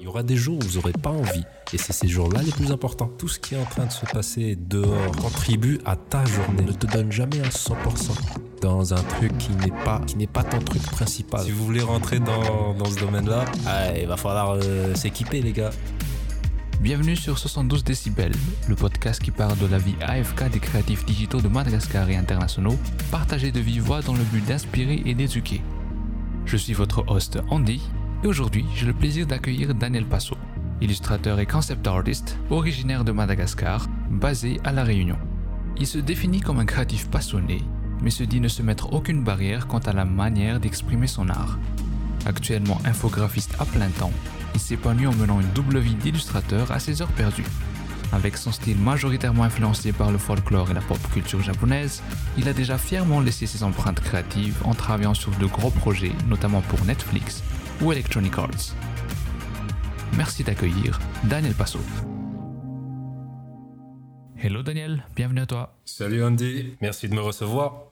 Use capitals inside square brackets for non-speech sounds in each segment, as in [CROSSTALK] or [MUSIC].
Il y aura des jours où vous n'aurez pas envie. Et c'est ces jours-là les plus importants. Tout ce qui est en train de se passer dehors contribue à ta journée. Ne te donne jamais un 100% dans un truc qui n'est pas, qui n'est pas ton truc principal. Si vous voulez rentrer dans, dans ce domaine-là, ah, il va falloir euh, s'équiper, les gars. Bienvenue sur 72 décibels, le podcast qui parle de la vie AFK des créatifs digitaux de Madagascar et internationaux, partagé de vive voix dans le but d'inspirer et d'éduquer. Je suis votre host Andy, et aujourd'hui j'ai le plaisir d'accueillir Daniel Passo, illustrateur et concept artist originaire de Madagascar, basé à La Réunion. Il se définit comme un créatif passionné, mais se dit ne se mettre aucune barrière quant à la manière d'exprimer son art. Actuellement infographiste à plein temps, il s'épanouit en menant une double vie d'illustrateur à ses heures perdues. Avec son style majoritairement influencé par le folklore et la pop culture japonaise, il a déjà fièrement laissé ses empreintes créatives en travaillant sur de gros projets, notamment pour Netflix ou Electronic Arts. Merci d'accueillir Daniel Passo. Hello Daniel, bienvenue à toi. Salut Andy, merci de me recevoir.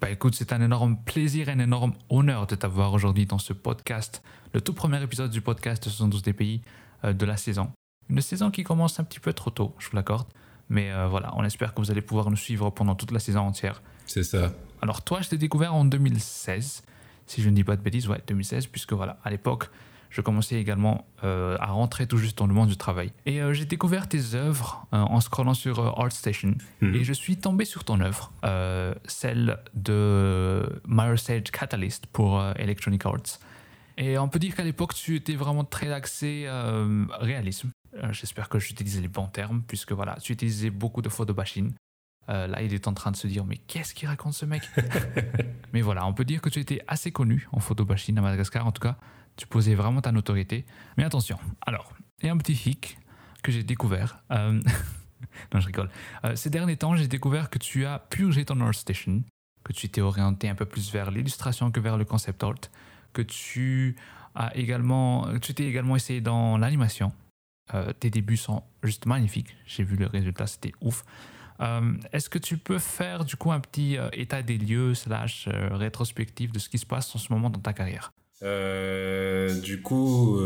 Bah écoute, c'est un énorme plaisir et un énorme honneur de t'avoir aujourd'hui dans ce podcast, le tout premier épisode du podcast 72 des pays euh, de la saison. Une saison qui commence un petit peu trop tôt, je vous l'accorde, mais euh, voilà, on espère que vous allez pouvoir nous suivre pendant toute la saison entière. C'est ça. Alors toi, je t'ai découvert en 2016, si je ne dis pas de bêtises, ouais, 2016, puisque voilà, à l'époque, je commençais également euh, à rentrer tout juste dans le monde du travail. Et euh, j'ai découvert tes œuvres euh, en scrollant sur ArtStation Mhm. et je suis tombé sur ton œuvre, celle de Sage Catalyst pour Electronic Arts. Et on peut dire qu'à l'époque, tu étais vraiment très axé réalisme. J'espère que j'utilisais les bons termes, puisque voilà, tu utilisais beaucoup de photobashing. Euh, là, il est en train de se dire, mais qu'est-ce qu'il raconte ce mec? [LAUGHS] Mais voilà, on peut dire que tu étais assez connu en photobashing à Madagascar, en tout cas, tu posais vraiment ta notoriété. Mais attention, alors, il y a un petit hic que j'ai découvert. euh, [LAUGHS] non, je rigole. Euh, ces derniers temps, j'ai découvert que tu as purgé ton ArtStation, que tu t'es orienté un peu plus vers l'illustration que vers le concept art, que tu as également, tu t'es également essayé dans l'animation. Tes débuts sont juste magnifiques. J'ai vu le résultat, c'était ouf. Euh, Est-ce que tu peux faire du coup un petit euh, état des lieux slash euh, rétrospective de ce qui se passe en ce moment dans ta carrière? Euh, du coup,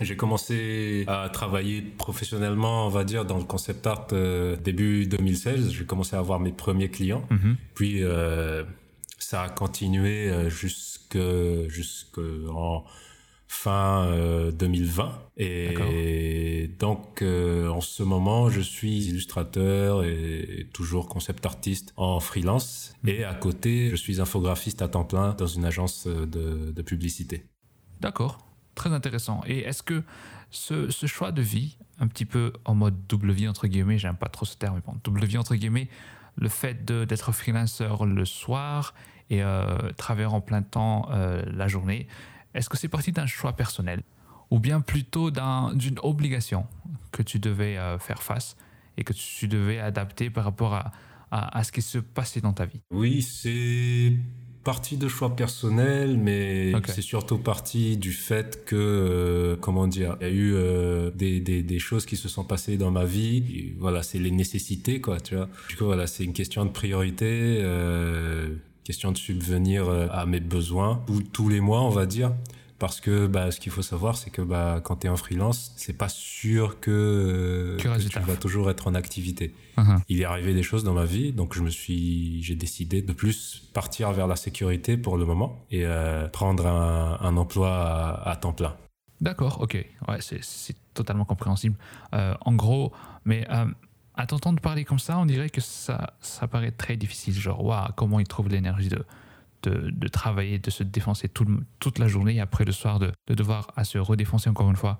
j'ai commencé à travailler professionnellement, on va dire, dans le concept art début 2016. J'ai commencé à avoir mes premiers clients. Mhm. Puis ça a continué jusque jusque en fin euh, 2020 et donc euh, en ce moment je suis illustrateur et toujours concept artiste en freelance. Et à côté je suis infographiste à temps plein dans une agence euh, de, de publicité. D'accord, très intéressant. Et est-ce que ce, ce choix de vie, un petit peu en mode double vie entre guillemets, j'aime pas trop ce terme, mais bon, double vie entre guillemets, le fait d'être freelancer le soir et euh, travailler en plein temps euh, la journée, est-ce que c'est parti d'un choix personnel ou bien plutôt d'un- d'une obligation que tu devais euh, faire face et que tu devais adapter par rapport à, à- à ce qui se passait dans ta vie? Oui, c'est partie de choix personnel, mais c'est surtout partie du fait que, euh, comment dire, il y a eu euh, des, des, des choses qui se sont passées dans ma vie. Et voilà, c'est les nécessités, quoi, tu vois. Du coup, voilà, c'est une question de priorité, euh, question de subvenir euh, à mes besoins tous- tous les mois, on va dire. Parce que bah, ce qu'il faut savoir, c'est que bah, quand tu es en freelance, c'est pas sûr que, euh, Que que tu vas toujours être en activité Mhm. il est arrivé des choses dans ma vie, donc je me suis, j'ai décidé de plus partir vers la sécurité pour le moment et euh, prendre un, un emploi à, à temps plein. D'accord, ok. Ouais, c'est- c'est totalement compréhensible. Euh, en gros, mais euh, à t'entendre parler comme ça, on dirait que ça, ça paraît très difficile. Genre, waouh, comment il trouve l'énergie de, de, de travailler, de se défoncer tout toute la journée et après le soir de, de devoir à se redéfoncer encore une fois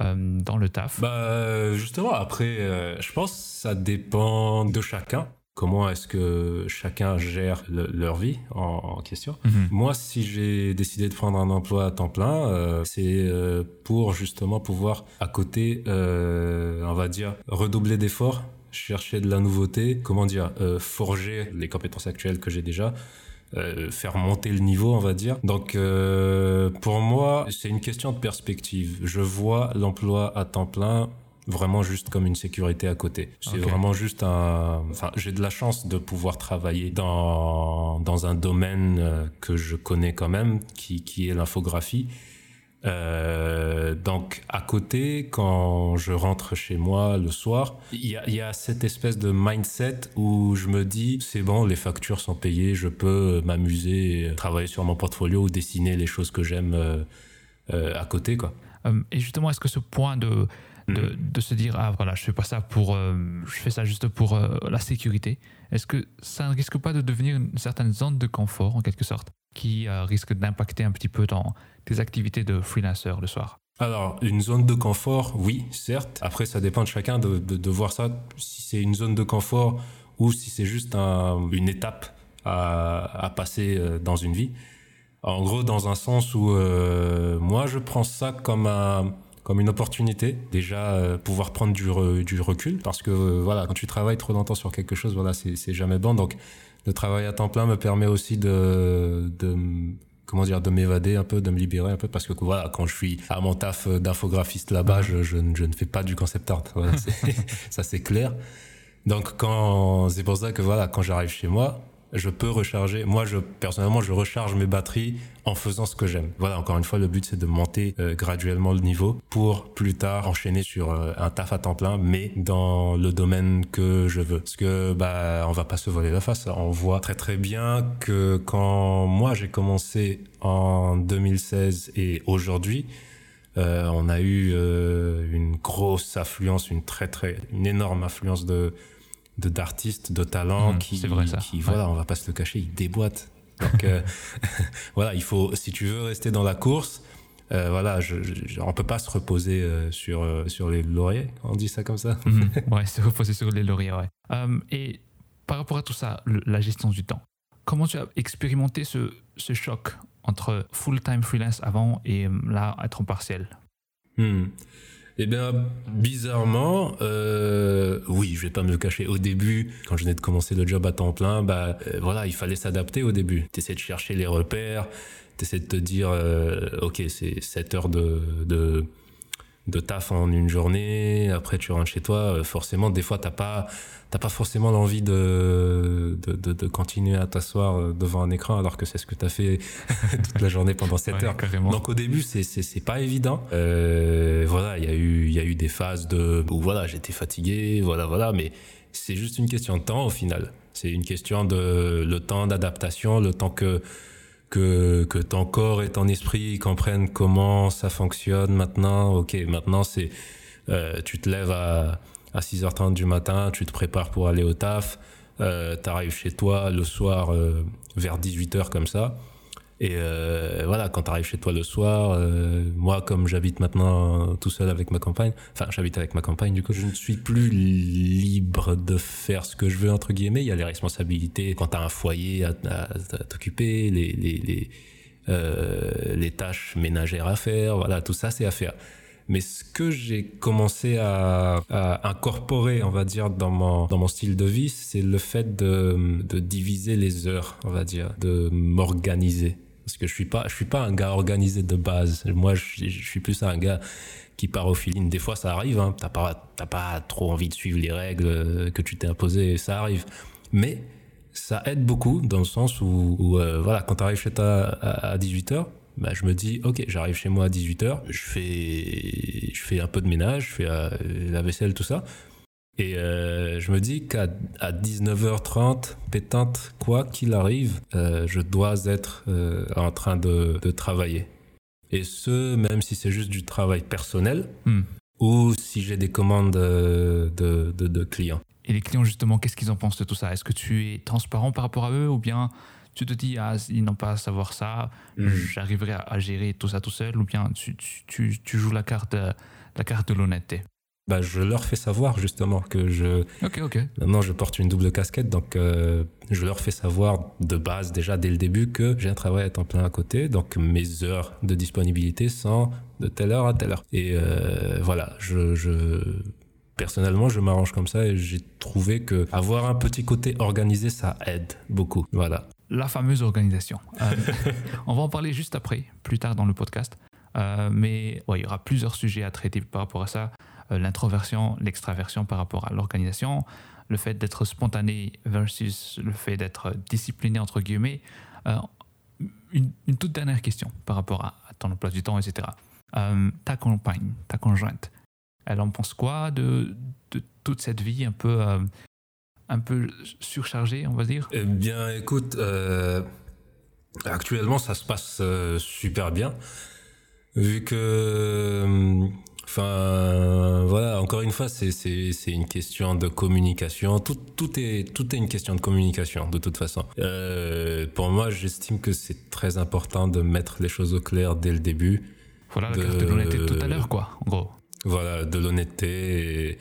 euh, dans le taf. Bah justement, après, euh, je pense que ça dépend de chacun. Comment est-ce que chacun gère le- leur vie en, en question Mhm. Moi, si j'ai décidé de prendre un emploi à temps plein, euh, c'est pour justement pouvoir à côté, on va dire, redoubler d'efforts, chercher de la nouveauté, comment dire, euh, forger les compétences actuelles que j'ai déjà, euh, faire monter le niveau, on va dire. Donc, euh, pour moi, c'est une question de perspective. Je vois l'emploi à temps plein vraiment juste comme une sécurité à côté. C'est vraiment juste un... Enfin, j'ai de la chance de pouvoir travailler dans, dans un domaine que je connais quand même, qui, qui est l'infographie. Euh, donc à côté, quand je rentre chez moi le soir, il y a, y a, cette espèce de mindset où je me dis c'est bon, les factures sont payées, je peux m'amuser, travailler sur mon portfolio ou dessiner les choses que j'aime euh, euh, à côté quoi. et justement, est-ce que ce point de de, mm. de, se dire ah voilà je fais pas ça pour je fais ça juste pour la sécurité est-ce que ça ne risque pas de devenir une certaine zone de confort en quelque sorte? Qui risque d'impacter un petit peu dans tes activités de freelancer le soir alors, une zone de confort, oui, certes. Après, ça dépend de chacun de, voir ça, si c'est une zone de confort ou si c'est juste une étape à, passer euh, dans une vie. En gros, dans un sens où euh, moi, je prends ça comme un, comme une opportunité déjà euh, pouvoir prendre du, du recul parce que voilà quand tu travailles trop longtemps sur quelque chose voilà c'est jamais bon donc le travail à temps plein me permet aussi de, de comment dire, de m'évader un peu, de me libérer un peu, parce que voilà, quand je suis à mon taf d'infographiste là-bas, je, je, je, ne fais pas du concept art. Voilà, [LAUGHS] [LAUGHS] ça c'est clair. Donc quand c'est pour ça que voilà, quand j'arrive chez moi, je peux recharger. Moi, je personnellement, je recharge mes batteries en faisant ce que j'aime. Voilà, encore une fois, le but c'est de monter euh, graduellement le niveau pour plus tard enchaîner sur euh, un taf à temps plein, mais dans le domaine que je veux. Parce que bah, on va pas se voler la face. On voit très très bien que quand moi j'ai commencé en 2016 et aujourd'hui. Euh, on a eu une grosse affluence, une très très, une énorme affluence de d'artistes, de talents mmh, qui, vrai, ça. qui voilà, on va pas se le cacher, ils déboîtent. Donc euh, [LAUGHS] voilà, il faut, si tu veux rester dans la course, euh, voilà, je, je, on peut pas se reposer euh, sur sur les lauriers, on dit ça comme ça. Mmh, ouais, se reposer sur les lauriers, ouais. et par rapport à tout ça, la gestion du temps, comment tu as expérimenté ce, ce choc entre full-time freelance avant et là être en partiel? Mmh. Eh bien, bizarrement, euh, oui, je vais pas me le cacher. Au début, quand je venais de commencer le job à temps plein, bah euh, voilà, il fallait s'adapter au début. T'essaies de chercher les repères, t'essaies de te dire, euh, ok, c'est 7 heures de, de de taf en une journée, après tu rentres chez toi, euh, forcément, des fois, t'as pas, t'as pas forcément l'envie de, de, de, continuer à t'asseoir euh, devant un écran alors que c'est ce que t'as fait [LAUGHS] toute la journée pendant 7 heures. Carrément. Donc au début, c'est, c'est, c'est pas évident. Euh, voilà, il y a eu, il y a eu des phases de, où voilà, j'étais fatigué, voilà, voilà, mais c'est juste une question de temps au final. C'est une question de le temps d'adaptation, le temps que que, que ton corps et ton esprit comprennent comment ça fonctionne maintenant. Ok, maintenant c'est euh, tu te lèves à, à 6h30 du matin, tu te prépares pour aller au taf, euh, tu chez toi le soir euh, vers 18h comme ça. Et euh, voilà, quand tu arrives chez toi le soir, euh, moi, comme j'habite maintenant tout seul avec ma compagne, enfin, j'habite avec ma compagne, du coup, je ne suis plus libre de faire ce que je veux, entre guillemets. Il y a les responsabilités quand tu as un foyer à, t'occuper, les, les, les, euh, les tâches ménagères à faire, voilà, tout ça, c'est à faire. Mais ce que j'ai commencé à, à, incorporer, on va dire, dans mon, dans mon style de vie, c'est le fait de, de diviser les heures, on va dire, de m'organiser parce que je suis pas je suis pas un gars organisé de base. Moi je, suis plus un gars qui part au feeling. Des fois ça arrive hein. t'as pas t'as pas trop envie de suivre les règles euh, que tu t'es imposé ça arrive. Mais ça aide beaucoup dans le sens où, où euh, voilà quand t'arrives chez toi à, 18h bah, je me dis ok j'arrive chez moi à 18h je fais je fais un peu de ménage je fais euh, la vaisselle tout ça et euh, je me dis qu'à 19h30, pétante, quoi qu'il arrive, euh, je dois être euh, en train de, de, travailler. Et ce, même si c'est juste du travail personnel hmm. ou si j'ai des commandes de, de, de, clients. Et les clients, justement, qu'est-ce qu'ils en pensent de tout ça? Est-ce que tu es transparent par rapport à eux ou bien tu te dis, ah, ils n'ont pas à savoir ça, hmm. j'arriverai à, gérer tout ça tout seul ou bien tu, tu, tu joues la carte, la carte de l'honnêteté? Bah, je leur fais savoir justement que je. Ok, ok. Maintenant, je porte une double casquette, donc euh, je leur fais savoir de base déjà dès le début que j'ai un travail à temps plein à côté, donc mes heures de disponibilité sont de telle heure à telle heure. Et euh, voilà, je, je personnellement, je m'arrange comme ça et j'ai trouvé que avoir un petit côté organisé, ça aide beaucoup. Voilà. La fameuse organisation. Euh, [LAUGHS] on va en parler juste après, plus tard dans le podcast. mais ouais, il y aura plusieurs sujets à traiter par rapport à ça. Euh, l'introversion, l'extraversion par rapport à l'organisation, le fait d'être spontané versus le fait d'être discipliné, entre guillemets. Euh, une, toute dernière question par rapport à, ton emploi du temps, etc. Euh, ta compagne, ta conjointe, elle en pense quoi de, toute cette vie un peu, un peu surchargée, on va dire? Eh bien, écoute, actuellement, ça se passe super bien. Vu que, enfin, voilà, encore une fois, c'est une question de communication. Tout tout est tout est une question de communication de toute façon. Euh, pour moi, j'estime que c'est très important de mettre les choses au clair dès le début. Voilà la De- carte de l'honnêteté tout à l'heure, quoi, en gros. Voilà, de l'honnêteté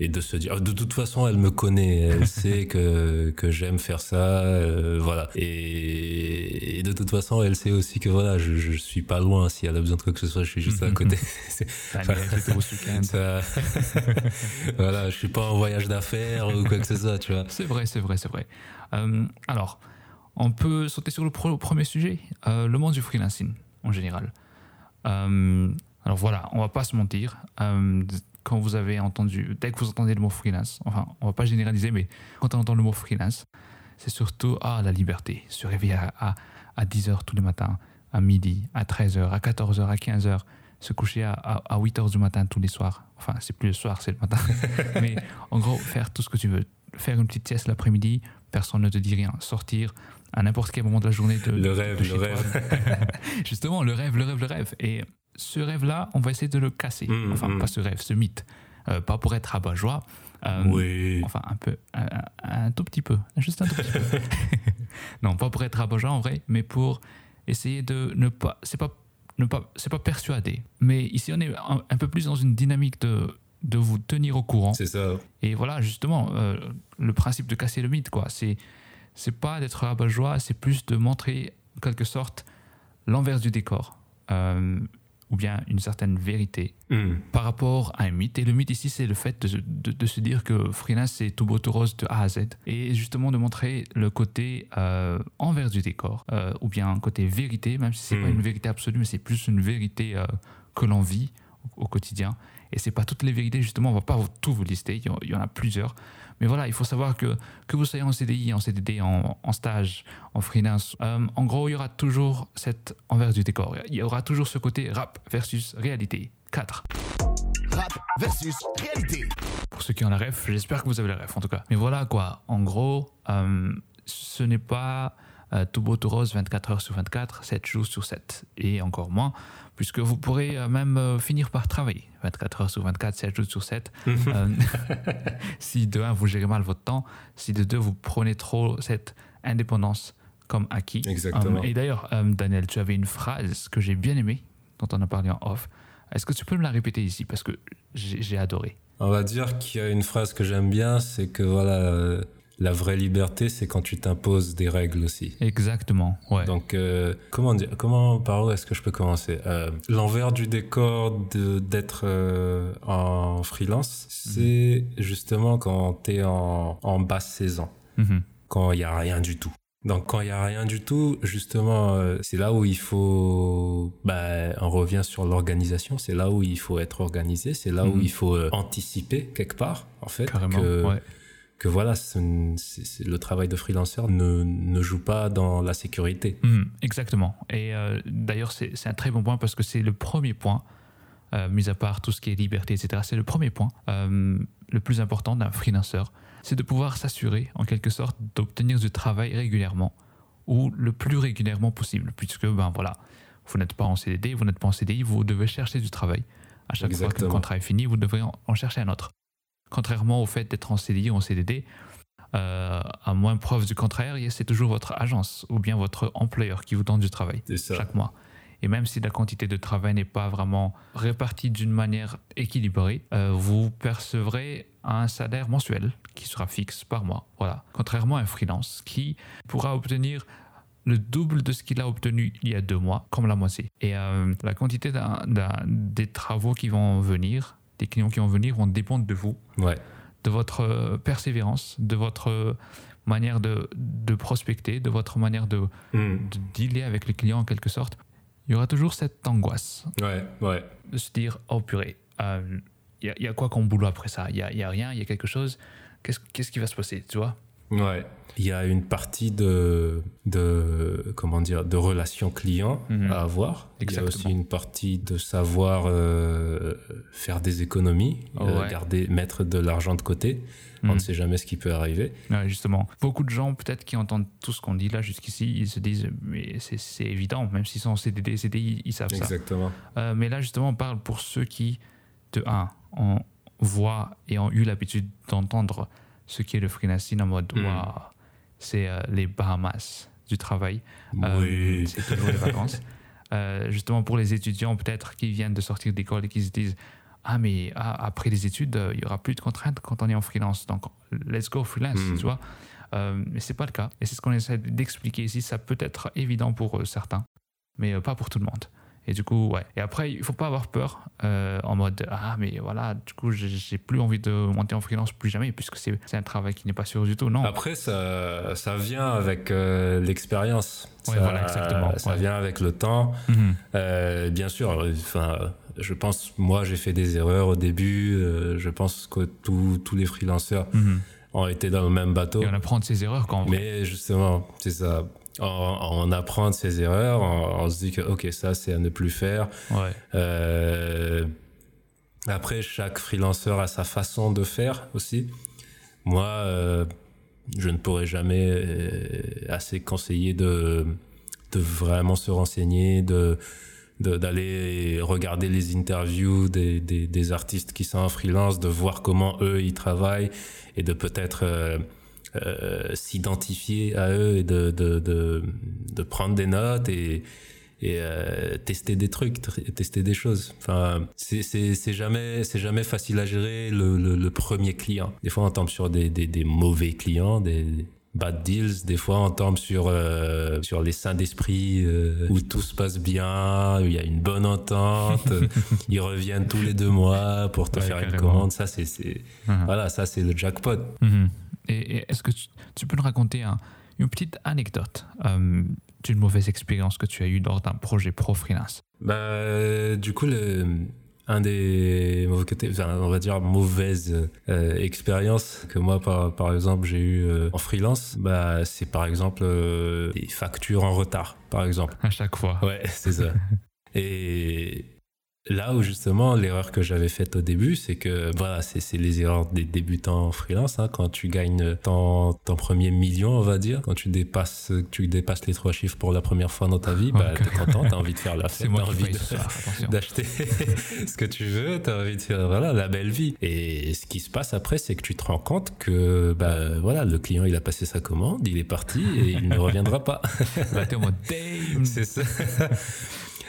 et, de se dire. De toute façon, elle me connaît, elle [LAUGHS] sait que, que j'aime faire ça, euh, voilà. Et, et de toute façon, elle sait aussi que voilà, je, je suis pas loin. Si elle a besoin de quoi que ce soit, je suis juste à côté. [LAUGHS] Week-end. [LAUGHS] ça- voilà, je suis pas en voyage d'affaires ou quoi que ce soit, tu vois. C'est vrai, c'est vrai, c'est vrai. Euh, alors, on peut sauter sur le premier sujet, euh, le monde du freelancing en général. Alors voilà, on va pas se mentir. Quand vous avez entendu, dès que vous entendez le mot freelance, enfin, on va pas généraliser, mais quand on entend le mot freelance, c'est surtout ah, la liberté. Se réveiller à, à, à 10h tous les matins, à midi, à 13h, à 14h, à 15h, se coucher à, à, 8h du matin tous les soirs. Enfin, c'est plus le soir, c'est le matin. [LAUGHS] mais en gros, faire tout ce que tu veux. Faire une petite sieste l'après-midi, personne ne te dit rien. Sortir à n'importe quel moment de la journée. De, Le rêve, de le rêve. [LAUGHS] Justement, le rêve, le rêve, le rêve. Et ce rêve-là, on va essayer de le casser. Mm, enfin, mm. pas ce rêve, ce mythe. Euh, pas pour être rabat-joie. euh, Oui. Enfin, un peu, un, un- un tout petit peu, juste un tout petit peu. [LAUGHS] non, pas pour être rabat-joie en vrai, mais pour essayer de ne pas, c'est pas, ne pas, c'est pas persuader. Mais ici, on est un, un peu plus dans une dynamique de, de vous tenir au courant. C'est ça. Et voilà, justement, euh, le principe de casser le mythe, quoi. C'est, c'est pas d'être rabat-joie, c'est plus de montrer, en quelque sorte, l'envers du décor. Ou bien une certaine vérité Hmm. par rapport à un mythe. Et le mythe ici, c'est le fait de, de- de se dire que freelance, c'est tout beau, tout rose de A à Z. Et justement de montrer le côté euh, envers du décor, euh, ou bien un côté vérité, même si c'est pas Mm. une vérité absolue, mais c'est plus une vérité euh, que l'on vit au, au quotidien. Et c'est pas toutes les vérités, justement, on va pas tout vous lister, il y en a plusieurs. Mais voilà, il faut savoir que que vous soyez en CDI, en CDD, en, en stage, en freelance, euh, en gros, il y aura toujours cet envers du décor. Il y aura toujours ce côté rap versus réalité. 4. Rap versus réalité. Pour ceux qui ont la ref, j'espère que vous avez la ref en tout cas. Mais voilà quoi, en gros, euh, ce n'est pas euh, tout beau tout rose 24 heures sur 24, 7 jours sur 7. Et encore moins, puisque vous pourrez euh, même euh, finir par travailler 24 heures sur 24, 7 jours sur 7. [LAUGHS] Euh, [LAUGHS] si de un, vous gérez mal votre temps, si de deux, vous prenez trop cette indépendance comme acquis. Exactement. Et d'ailleurs, Daniel, tu avais une phrase que j'ai bien aimée, dont on a parlé en off. Est-ce que tu peux me la répéter ici? Parce que j'ai adoré. On va dire qu'il y a une phrase que j'aime bien, c'est que voilà, la vraie liberté, c'est quand tu t'imposes des règles aussi. Exactement, ouais. Donc, euh, comment dire, comment, par où est-ce que je peux commencer? Euh, L'envers du décor d'être euh, en freelance, c'est justement quand tu es en, en basse saison, Mhm. quand il n'y a rien du tout. Donc, quand il n'y a rien du tout, justement, euh, c'est là où il faut. Bah, on revient sur l'organisation. C'est là où il faut être organisé. C'est là où Mhm. il faut euh, anticiper quelque part, en fait. Carrément, que, ouais. Que voilà, le travail de freelanceur ne, ne joue pas dans la sécurité. Mhm, exactement. Et euh, d'ailleurs, c'est un très bon point parce que c'est le premier point, euh, mis à part tout ce qui est liberté, etc. C'est le premier point, euh, le plus important d'un freelanceur. C'est de pouvoir s'assurer, en quelque sorte, d'obtenir du travail régulièrement ou le plus régulièrement possible, puisque, ben voilà, vous n'êtes pas en CDD, vous n'êtes pas en CDI, vous devez chercher du travail. À chaque fois que le contrat est fini, vous devrez en chercher un autre. Contrairement au fait d'être en CDI ou en CDD, euh, à moins preuve du contraire, c'est toujours votre agence ou bien votre employeur qui vous donne du travail chaque mois. Et même si la quantité de travail n'est pas vraiment répartie d'une manière équilibrée, euh, vous percevrez un salaire mensuel qui sera fixe par mois. Voilà. Contrairement à un freelance qui pourra obtenir le double de ce qu'il a obtenu il y a deux mois, comme la moitié. Et euh, la quantité des travaux qui vont venir, des clients qui vont venir, vont dépendre de vous Ouais. de votre euh, persévérance, de votre euh, manière de, de prospecter, de votre manière de, Hmm. de dealer avec les clients en quelque sorte. Il y aura toujours cette angoisse Ouais, ouais. de se dire Oh purée, il y, a- y a quoi comme boulot après ça? Il n'y a, y a rien, il y a quelque chose. Qu'est-ce qu'est-ce qui va se passer Tu vois? Ouais. Il y a une partie de, de comment dire, de relation client Mhm. à avoir. Il y a Exactement. aussi une partie de savoir euh, faire des économies, euh, Ouais. garder, mettre de l'argent de côté. On Mhm. ne sait jamais ce qui peut arriver. Ouais, justement, beaucoup de gens peut-être qui entendent tout ce qu'on dit là jusqu'ici, ils se disent mais c'est évident, même s'ils sont en CDD, CDI, ils savent ça. Exactement. Euh, mais là justement, on parle pour ceux qui, de un, ont voient et ont eu l'habitude d'entendre ce qu'est le freelancing en mode Mm. waouh, c'est euh, les Bahamas du travail. Euh, Oui. c'est toujours les vacances. [LAUGHS] Euh, justement pour les étudiants peut-être qui viennent de sortir d'école et qui se disent ah mais ah, après les études il y aura plus de contraintes quand on est en freelance donc let's go freelance Mm. tu vois mais c'est pas le cas et c'est ce qu'on essaie d'expliquer ici ça peut être évident pour certains mais pas pour tout le monde et du coup ouais et après il faut pas avoir peur euh, en mode ah mais voilà du coup j'ai- plus envie de monter en freelance plus jamais puisque c'est un travail qui n'est pas sûr du tout non Après, ça, ça vient avec euh, l'expérience. Ouais, Ça- voilà, exactement, Ça ouais. vient avec le temps. Mhm. Euh, bien sûr, enfin, je pense, moi, j'ai fait des erreurs au début. je pense que tous tous les freelanceurs Mhm. ont été dans le même bateau. et on apprend de ses erreurs quand on Mais justement, c'est ça. On, on apprend de ses erreurs, on, on se dit que, ok, ça, c'est à ne plus faire. ouais Euh, après, chaque freelanceur a sa façon de faire aussi. Moi, euh, je ne pourrais jamais euh, assez conseiller de, de vraiment se renseigner, de de- d'aller regarder les interviews des, des, des artistes qui sont en freelance, de voir comment eux ils travaillent et de peut-être euh, euh, s'identifier à eux et de, de, de, de prendre des notes et, et euh, tester des trucs, tr- tester des choses. Enfin, c'est jamais jamais facile à gérer le, le, le premier client. Des fois, on tombe sur des, des, des mauvais clients, des bad deals. Des fois, on tombe sur euh, sur les saints d'esprit euh, où tout se passe bien, où il y a une bonne entente. [LAUGHS] Ils reviennent tous les deux mois pour te Ouais, faire une commande. Ça, c'est Mhm. voilà, ça c'est le jackpot. Mhm. Et, et est-ce que tu, peux nous raconter un- une petite anecdote euh, d'une mauvaise expérience que tu as eue lors d'un projet pro freelance? Bah, du coup, le, un des mauvais côtés, enfin, on va dire mauvaises euh, expériences que moi, par, par exemple, j'ai eu euh, en freelance, bah, c'est par exemple euh, des factures en retard, par exemple. à chaque fois Ouais, c'est ça. [LAUGHS] Et là où justement l'erreur que j'avais faite au début, c'est que voilà, c'est c'est les erreurs des débutants freelance. hein. quand tu gagnes ton, ton premier million, on va dire, quand tu dépasses, tu dépasses les trois chiffres pour la première fois dans ta vie, bah, Ouais. t'es content, t'as envie de faire la [LAUGHS] c'est fête, t'as envie ce d'acheter [LAUGHS] ce que tu veux, t'as envie de faire voilà, la belle vie. Et ce qui se passe après, c'est que tu te rends compte que bah, voilà, le client il a passé sa commande, il est parti et il ne reviendra pas. [LAUGHS] là t'es en mode damn c'est ça.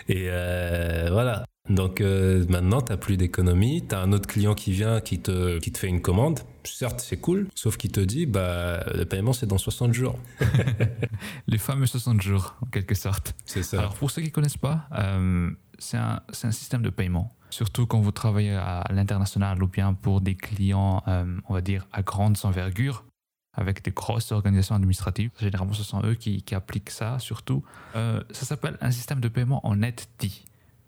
Et euh, voilà. Donc euh, maintenant, tu n'as plus d'économie, tu as un autre client qui vient, qui te, qui te fait une commande. Certes, c'est cool, sauf qu'il te dit, bah, le paiement, c'est dans 60 jours. [LAUGHS] les fameux 60 jours en quelque sorte C'est ça. Alors pour ceux qui ne connaissent pas, euh, c'est un, c'est un système de paiement. Surtout quand vous travaillez à l'international ou bien pour des clients, euh, on va dire, à grande envergure, avec des grosses organisations administratives. Généralement, ce sont eux qui, qui appliquent ça surtout. Euh, ça s'appelle un système de paiement en net D,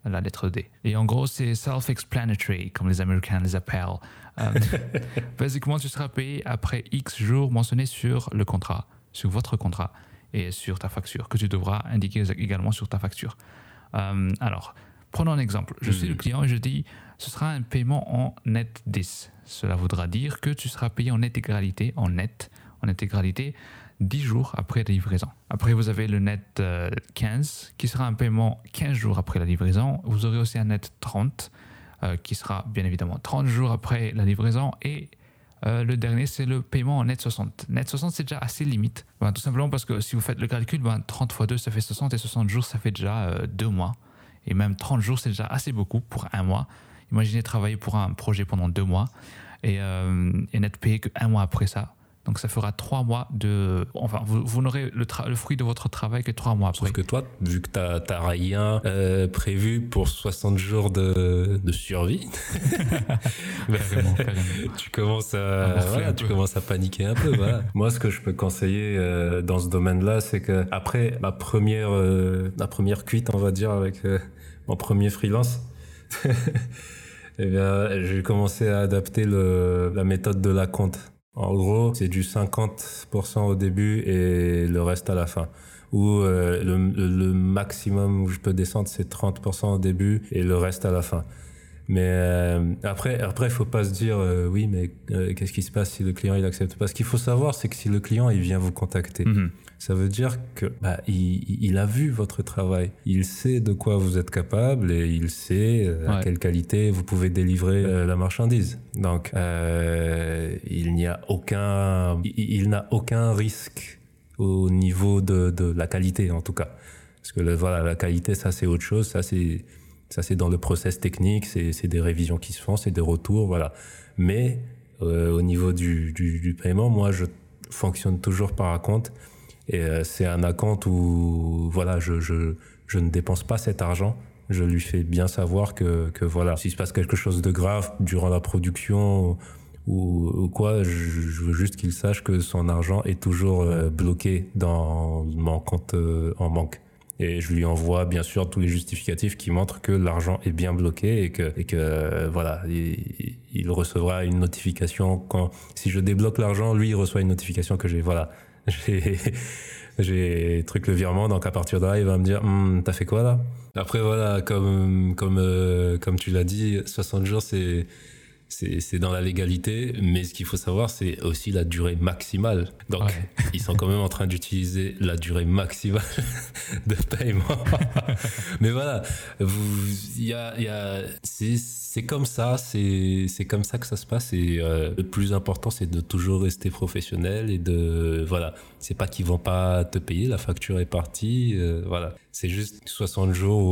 la lettre D. Et en gros, c'est self-explanatory, comme les Américains les appellent. Euh, [LAUGHS] basiquement, tu seras payé après X jours mentionnés sur le contrat, sur votre contrat et sur ta facture, que tu devras indiquer également sur ta facture. Euh, alors, prenons un exemple. Je suis Mhm. le client et je dis, ce sera un paiement en net 10. Cela voudra dire que tu seras payé en intégralité, en net, en intégralité, 10 jours après la livraison. Après, vous avez le net euh, 15, qui sera un paiement 15 jours après la livraison. Vous aurez aussi un net 30, euh, qui sera bien évidemment 30 jours après la livraison. Et euh, le dernier, c'est le paiement en net 60. Net 60, c'est déjà assez limite. Ben, tout simplement parce que si vous faites le calcul, ben, 30 fois 2, ça fait 60, et 60 jours, ça fait déjà 2 mois. Et même 30 jours, c'est déjà assez beaucoup pour un mois. Imaginez travailler pour un projet pendant 2 mois et, euh, et n'être payé qu'un mois après ça. Donc ça fera 3 mois de... Enfin, vous, vous n'aurez le, fruit de votre travail que 3 mois après. Sauf que toi, vu que tu n'as rien euh, prévu pour 60 jours de, de survie, [LAUGHS] Carrément, carrément. [LAUGHS] tu commences À voilà, tu commences à paniquer un peu. voilà. [LAUGHS] Moi, ce que je peux conseiller euh, dans ce domaine-là, c'est que après ma première, euh, ma première cuite, on va dire, avec mon premier freelance, eh bien, j'ai commencé à adapter le, la méthode de la compte. En gros, c'est du 50% au début et le reste à la fin. Ou euh, le, le maximum où je peux descendre, c'est 30% au début et le reste à la fin. Mais euh, après, après, faut pas se dire euh, oui, mais euh, qu'est-ce qui se passe si le client il accepte pas? Ce qu'il faut savoir, c'est que si le client il vient vous contacter, Mhm. ça veut dire que bah, il, il a vu votre travail, il sait de quoi vous êtes capable et il sait euh, à quelle qualité vous pouvez délivrer la marchandise. Donc, il n'y a aucun, il, il n'a aucun risque au niveau de, de la qualité en tout cas. Parce que le- voilà, la qualité, ça c'est autre chose, ça c'est ça, c'est dans le process technique, c'est des révisions qui se font, c'est des retours, voilà. Mais euh, au niveau du, du, du paiement, moi, je fonctionne toujours par acompte. Et euh, c'est un acompte où, voilà, je, je, je ne dépense pas cet argent. Je lui fais bien savoir que, que voilà, s'il se passe quelque chose de grave durant la production ou, ou quoi, je, je veux juste qu'il sache que son argent est toujours euh, bloqué dans mon compte euh, en banque. Et je lui envoie bien sûr tous les justificatifs qui montrent que l'argent est bien bloqué et que, et que euh, voilà, il, recevra une notification quand, si je débloque l'argent, lui il reçoit une notification que j'ai, voilà, [LAUGHS] j'ai, j'ai truc le virement, donc à partir de là, il va me dire, Hum, t'as fait quoi là? Après voilà, comme, comme, euh, comme tu l'as dit, 60 jours c'est, c'est, dans la légalité, mais ce qu'il faut savoir, c'est aussi la durée maximale. Donc, Ouais. ils sont quand même en train d'utiliser la durée maximale [LAUGHS] de paiement. [LAUGHS] mais voilà, il y a, y a, c'est, comme ça, c'est, c'est comme ça que ça se passe. Et euh, le plus important, c'est de toujours rester professionnel et de, voilà, c'est pas qu'ils vont pas te payer, la facture est partie, euh, voilà. C'est juste 60 jours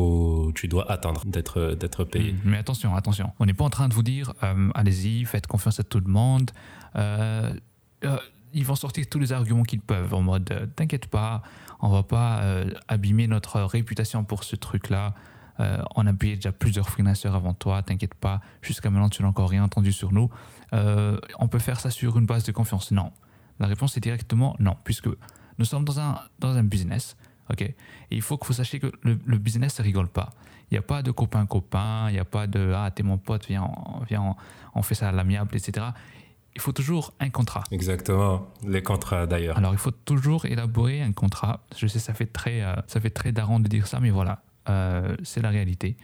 où tu dois attendre d'être, d'être payé. Mm. Mais attention, attention. On n'est pas en train de vous dire euh, allez-y, faites confiance à tout le monde. Euh, euh, ils vont sortir tous les arguments qu'ils peuvent en mode t'inquiète pas, on va pas abîmer notre réputation pour ce truc-là. On a payé déjà plusieurs freelancers avant toi, t'inquiète pas. Jusqu'à maintenant, tu n'as encore rien entendu sur nous. On peut faire ça sur une base de confiance. Non. La réponse est directement non, puisque nous sommes dans un, dans un business. Ok Et il faut que vous sachiez que le, le business ne rigole pas. Il n'y a pas de copain-copain, il n'y a pas de Ah, t'es mon pote, viens, on, viens on, on fait ça à l'amiable, etc. Il faut toujours un contrat. Exactement, les contrats d'ailleurs. Alors, il faut toujours élaborer un contrat. Je sais, ça fait très, euh, ça fait très daron de dire ça, mais voilà, euh, c'est la réalité.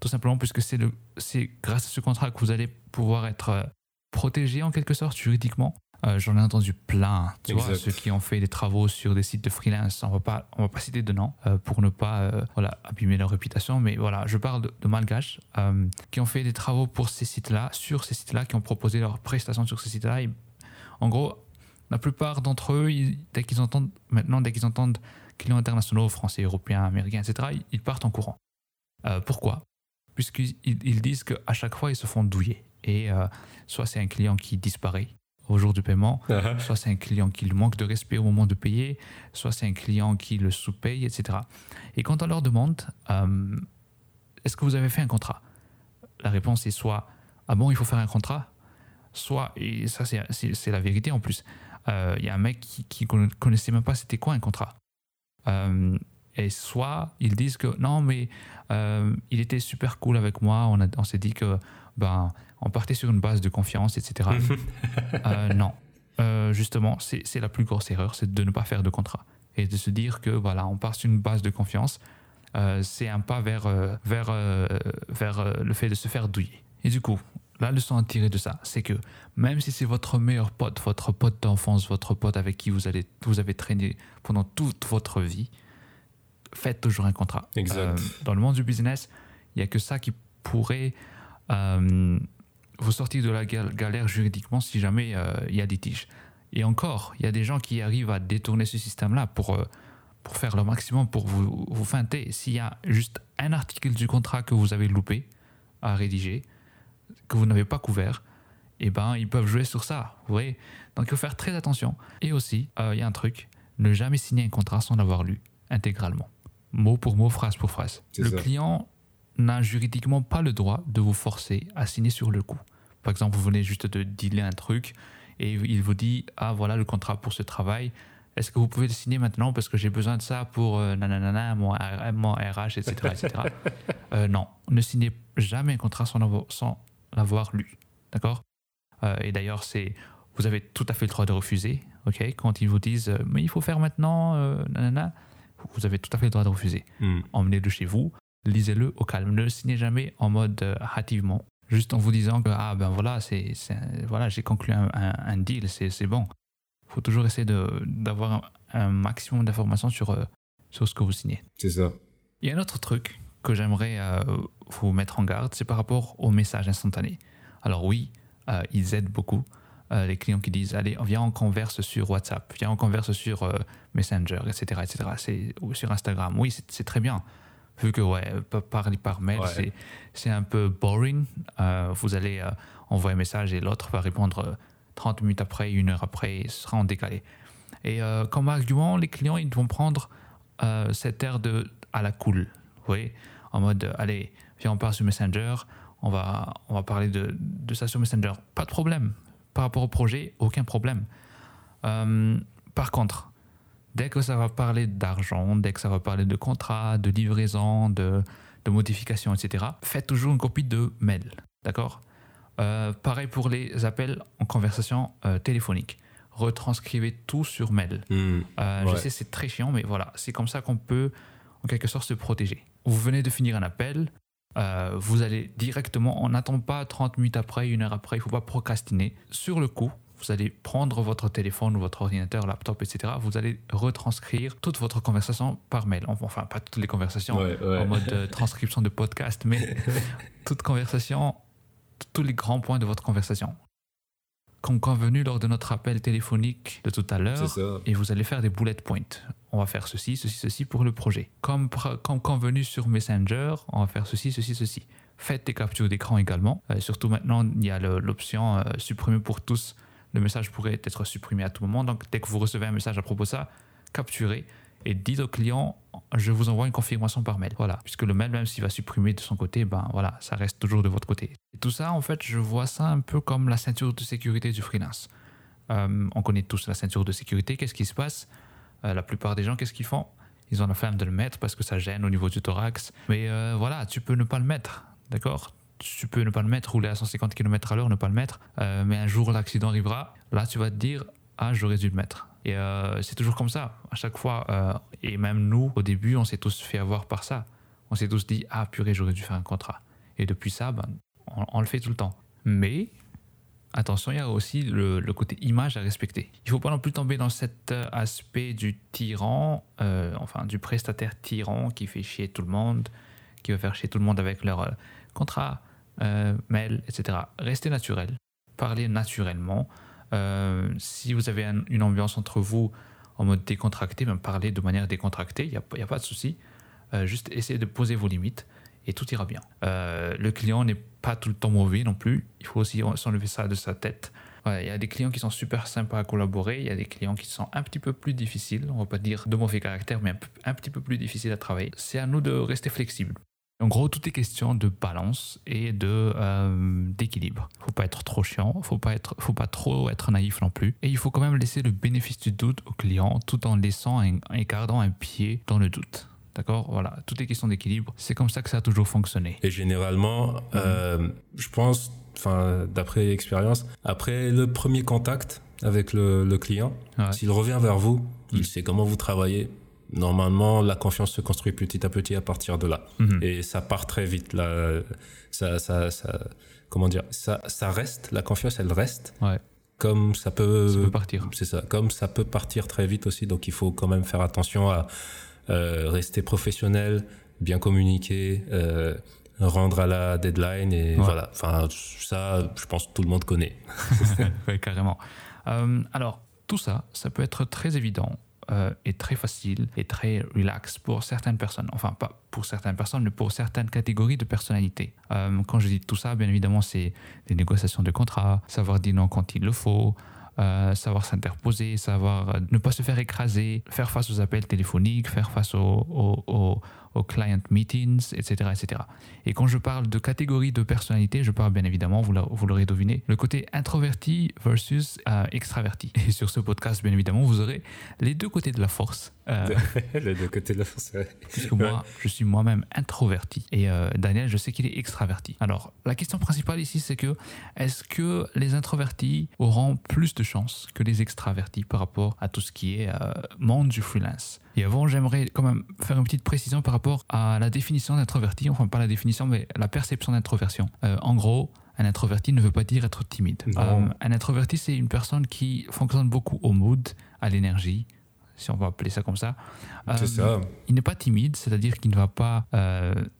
Tout simplement puisque c'est grâce à ce contrat que vous allez pouvoir être euh, protégé en quelque sorte juridiquement. Euh, J'en ai entendu plein, tu vois, ceux qui ont fait des travaux sur des sites de freelance. On va pas, on va pas citer de nom euh, pour ne pas, euh, voilà, abîmer leur réputation. Mais voilà, je parle de, de malgaches qui ont fait des travaux pour ces sites-là, sur ces sites-là, qui ont proposé leurs prestations sur ces sites-là. En gros, la plupart d'entre eux, ils- dès qu'ils entendent maintenant, dès qu'ils entendent clients internationaux, français, européens, américains, etc., ils, ils partent en courant. Pourquoi? Puisqu'ils ils- disent qu'à chaque fois, ils se font douiller. Et soit c'est un client qui disparaît au jour du paiement, soit c'est un client qui lui manque de respect au moment de payer, soit c'est un client qui le sous-paye, etc. Et quand on leur demande, euh, est-ce que vous avez fait un contrat? La réponse est soit, ah bon, il faut faire un contrat? Soit, et ça c'est- la vérité en plus, euh, il y a un mec qui, conna- connaissait même pas c'était quoi un contrat. Euh, et soit ils disent que non, mais euh, il était super cool avec moi, on, a- on s'est dit que ben, on partait sur une base de confiance, etc. [LAUGHS] Euh, non. Euh, justement, c'est la plus grosse erreur, c'est de ne pas faire de contrat. Et de se dire que voilà, on part sur une base de confiance, euh, c'est un pas vers, vers, vers le fait de se faire douiller. Et du coup, la leçon à tirer de ça, c'est que même si c'est votre meilleur pote, votre pote d'enfance, votre pote avec qui vous, allez, vous avez traîné pendant toute votre vie, faites toujours un contrat. Exact. Euh, dans le monde du business, il n'y a que ça qui pourrait vous sortir de la gal- galère juridiquement si jamais euh, il y a des tiges. Et encore, il y a des gens qui arrivent à détourner ce système-là pour, euh, pour faire le maximum pour vous, vous feinter. S'il y a juste un article du contrat que vous avez loupé à rédiger, que vous n'avez pas couvert, eh ben, ils peuvent jouer sur ça. Vous voyez Donc, il faut faire très attention. Et aussi, euh, il y a un truc ne jamais signer un contrat sans l'avoir lu intégralement. Mot pour mot, phrase pour phrase. Le ça. client n'a juridiquement pas le droit de vous forcer à signer sur le coup. Par exemple, vous venez juste de dealer un truc et il vous dit Ah, voilà le contrat pour ce travail. Est-ce que vous pouvez le signer maintenant parce que j'ai besoin de ça pour euh, nanana, mon, RH, etc. etc. Euh, non, ne signez jamais un contrat sans l'avoir, sans l'avoir lu. D'accord? Euh, Et d'ailleurs, c'est vous avez tout à fait le droit de refuser. ok? Quand ils vous disent euh, mais il faut faire maintenant, nanana, vous avez tout à fait le droit de refuser. Hmm. Emmenez-le chez vous, lisez-le au calme. Ne le signez jamais en mode euh, hâtivement, juste en vous disant que ah ben voilà, c'est voilà j'ai conclu un, un- un deal, c'est c'est bon. Il faut toujours essayer de- d'avoir un, un maximum d'informations sur, euh, sur ce que vous signez. C'est ça. Il y a un autre truc que j'aimerais euh, vous mettre en garde, c'est par rapport aux messages instantanés. Alors oui, ils aident beaucoup. les clients qui disent allez viens on converse sur WhatsApp, viens on converse sur Messenger, etc., etc. C'est ou sur Instagram. Oui, c'est très bien. Vu que ouais, pa- parler par mail, Ouais. c'est c'est un peu boring. Euh, vous allez euh, envoyer un message et l'autre va répondre euh, 30 minutes après, une heure après, ce sera en décalé. Et euh, comme argument, les clients ils vont prendre euh, cet air de à la cool, vous voyez, en mode euh, allez, viens on part sur Messenger, on va on va parler de, de ça sur Messenger, pas de problème. Par rapport au projet, aucun problème. Euh, par contre, dès que ça va parler d'argent, dès que ça va parler de contrat, de livraison, de, de modification, etc., faites toujours une copie de mail, d'accord? Euh, Pareil pour les appels en conversation euh, téléphonique. Retranscrivez tout sur mail. Hmm. Euh, Je sais, c'est très chiant, mais voilà, c'est comme ça qu'on peut, en quelque sorte, se protéger. Vous venez de finir un appel, vous allez directement, on n'attend pas 30 minutes après, une heure après, il ne faut pas procrastiner. Sur le coup, vous allez prendre votre téléphone ou votre ordinateur, laptop, etc. Vous allez retranscrire toute votre conversation par mail. Enfin, pas toutes les conversations Ouais, ouais. en mode euh, transcription de podcast, mais [LAUGHS] toute conversation, tous les grands points de votre conversation. Comme convenu lors de notre appel téléphonique de tout à l'heure, et vous allez faire des bullet points. On va faire ceci, ceci, ceci pour le projet. Comme, convenu sur Messenger, on va faire ceci, ceci, ceci. Faites des captures d'écran également. Euh, surtout maintenant, il y a l'option euh, supprimer pour tous. Le message pourrait être supprimé à tout moment. Donc, dès que vous recevez un message à propos de ça, capturez et dites au client je vous envoie une confirmation par mail. Voilà. Puisque le mail, même s'il va supprimer de son côté, ben voilà, ça reste toujours de votre côté. Et tout ça, en fait, je vois ça un peu comme la ceinture de sécurité du freelance. Euh, on connaît tous la ceinture de sécurité. Qu'est-ce qui se passe? Euh, La plupart des gens, qu'est-ce qu'ils font? Ils ont la flemme de le mettre parce que ça gêne au niveau du thorax. Mais euh, voilà, tu peux ne pas le mettre, d'accord? Tu peux ne pas le mettre, rouler à 150 km à l'heure, ne pas le mettre. Euh, mais un jour, l'accident arrivera. Là, tu vas te dire, ah, j'aurais dû le mettre. Et euh, c'est toujours comme ça, à chaque fois. euh, et même nous, au début, on s'est tous fait avoir par ça. On s'est tous dit, ah, purée, j'aurais dû faire un contrat. Et depuis ça, ben, on, le fait tout le temps. Mais attention, il y a aussi le, côté image à respecter. Il ne faut pas non plus tomber dans cet aspect du tyran, enfin du prestataire tyran qui fait chier tout le monde, qui va faire chier tout le monde avec leur contrat, euh, mail, etc. Restez naturel, parlez naturellement. Euh, si vous avez un- une ambiance entre vous en mode décontracté, ben parlez de manière décontractée, il n'y a, pas- de souci. Euh, juste essayez de poser vos limites et tout ira bien. Euh, le client n'est pas tout le temps mauvais non plus. Il faut aussi s'enlever ça de sa tête. Il y a des clients qui sont super sympas à collaborer. Il y a des clients qui sont un petit peu plus difficiles. On va pas dire de mauvais caractère, mais un, un petit peu plus difficiles à travailler. C'est à nous de rester flexibles. En gros, tout est question de balance et de euh, d'équilibre. Faut pas être trop chiant, faut pas être, faut pas trop être naïf non plus. Et il faut quand même laisser le bénéfice du doute au client, tout en laissant un, en gardant un pied dans le doute. D'accord? Voilà, tout est question d'équilibre. C'est comme ça que ça a toujours fonctionné. Et généralement, euh, je pense, enfin, d'après l'expérience, après le premier contact avec le, le client, Ouais. s'il revient vers vous, il sait comment vous travaillez. Normalement, la confiance se construit petit à petit à partir de là. Mhm. Et ça part très vite. Là, ça, ça, ça, comment dire, ça, ça reste. La confiance, elle reste. Ouais. Comme ça peut, Ça peut partir. C'est ça. Comme ça peut partir très vite aussi. Donc, il faut quand même faire attention à euh, rester professionnel, bien communiquer, euh, rendre à la deadline et Ouais. voilà. Enfin, ça, je pense que tout le monde connaît. [LAUGHS] oui, carrément. Euh, alors, tout ça, ça peut être très évident euh, et très facile et très relax pour certaines personnes. Enfin, pas pour certaines personnes, mais pour certaines catégories de personnalités. Euh, quand je dis tout ça, bien évidemment, c'est des négociations de contrat, savoir dire non quand il le faut, euh, savoir s'interposer, savoir ne pas se faire écraser, faire face aux appels téléphoniques, faire face aux- aux client meetings, etc., etc. Et quand je parle de catégorie de personnalité, je parle bien évidemment, vous l'aurez deviné, le côté introverti versus euh, extraverti. Et sur ce podcast, bien évidemment, vous aurez les deux côtés de la force. Euh, les deux côtés de la force, ouais. Puisque moi, je suis moi-même introverti. Et euh, Daniel, je sais qu'il est extraverti. Alors, la question principale ici, c'est que est-ce que les introvertis auront plus de chances que les extravertis par rapport à tout ce qui est monde du freelance? Et avant, j'aimerais quand même faire une petite précision par rapport à la définition d'introverti, enfin pas la définition, mais la perception d'introversion. Euh, en gros, un introverti ne veut pas dire être timide. Euh, un introverti, c'est une personne qui fonctionne beaucoup au mood, à l'énergie, si on va appeler ça comme ça. c'est ça. Euh, il n'est pas timide, c'est-à-dire qu'il ne va pas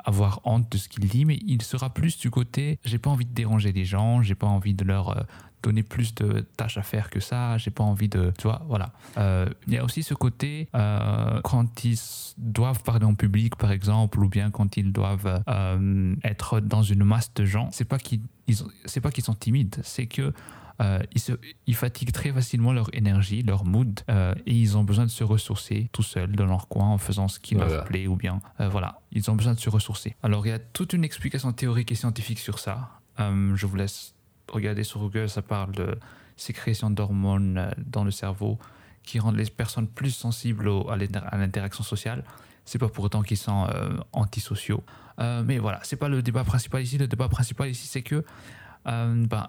avoir honte de ce qu'il dit, mais il sera plus du côté j'ai pas envie de déranger les gens, j'ai pas envie de leur donner plus de tâches à faire que ça, j'ai pas envie de, tu vois, voilà. Euh, il y a aussi ce côté euh, quand ils doivent parler en public, par exemple, ou bien quand ils doivent euh, être dans une masse de gens, c'est pas qu'ils, c'est pas qu'ils sont timides, c'est que ils, se, ils, fatiguent très facilement leur énergie, leur mood, et ils ont besoin de se ressourcer tout seuls dans leur coin en faisant ce qui leur plaît, ou bien voilà, ils ont besoin de se ressourcer. Alors il y a toute une explication théorique et scientifique sur ça. je vous laisse regardez sur Google, ça parle de sécrétion d'hormones euh, dans le cerveau qui rendent les personnes plus sensibles à l'interaction sociale. C'est pas pour autant qu'ils sont euh, antisociaux. Euh, mais voilà, c'est pas le débat principal ici. Le débat principal ici, c'est que ben,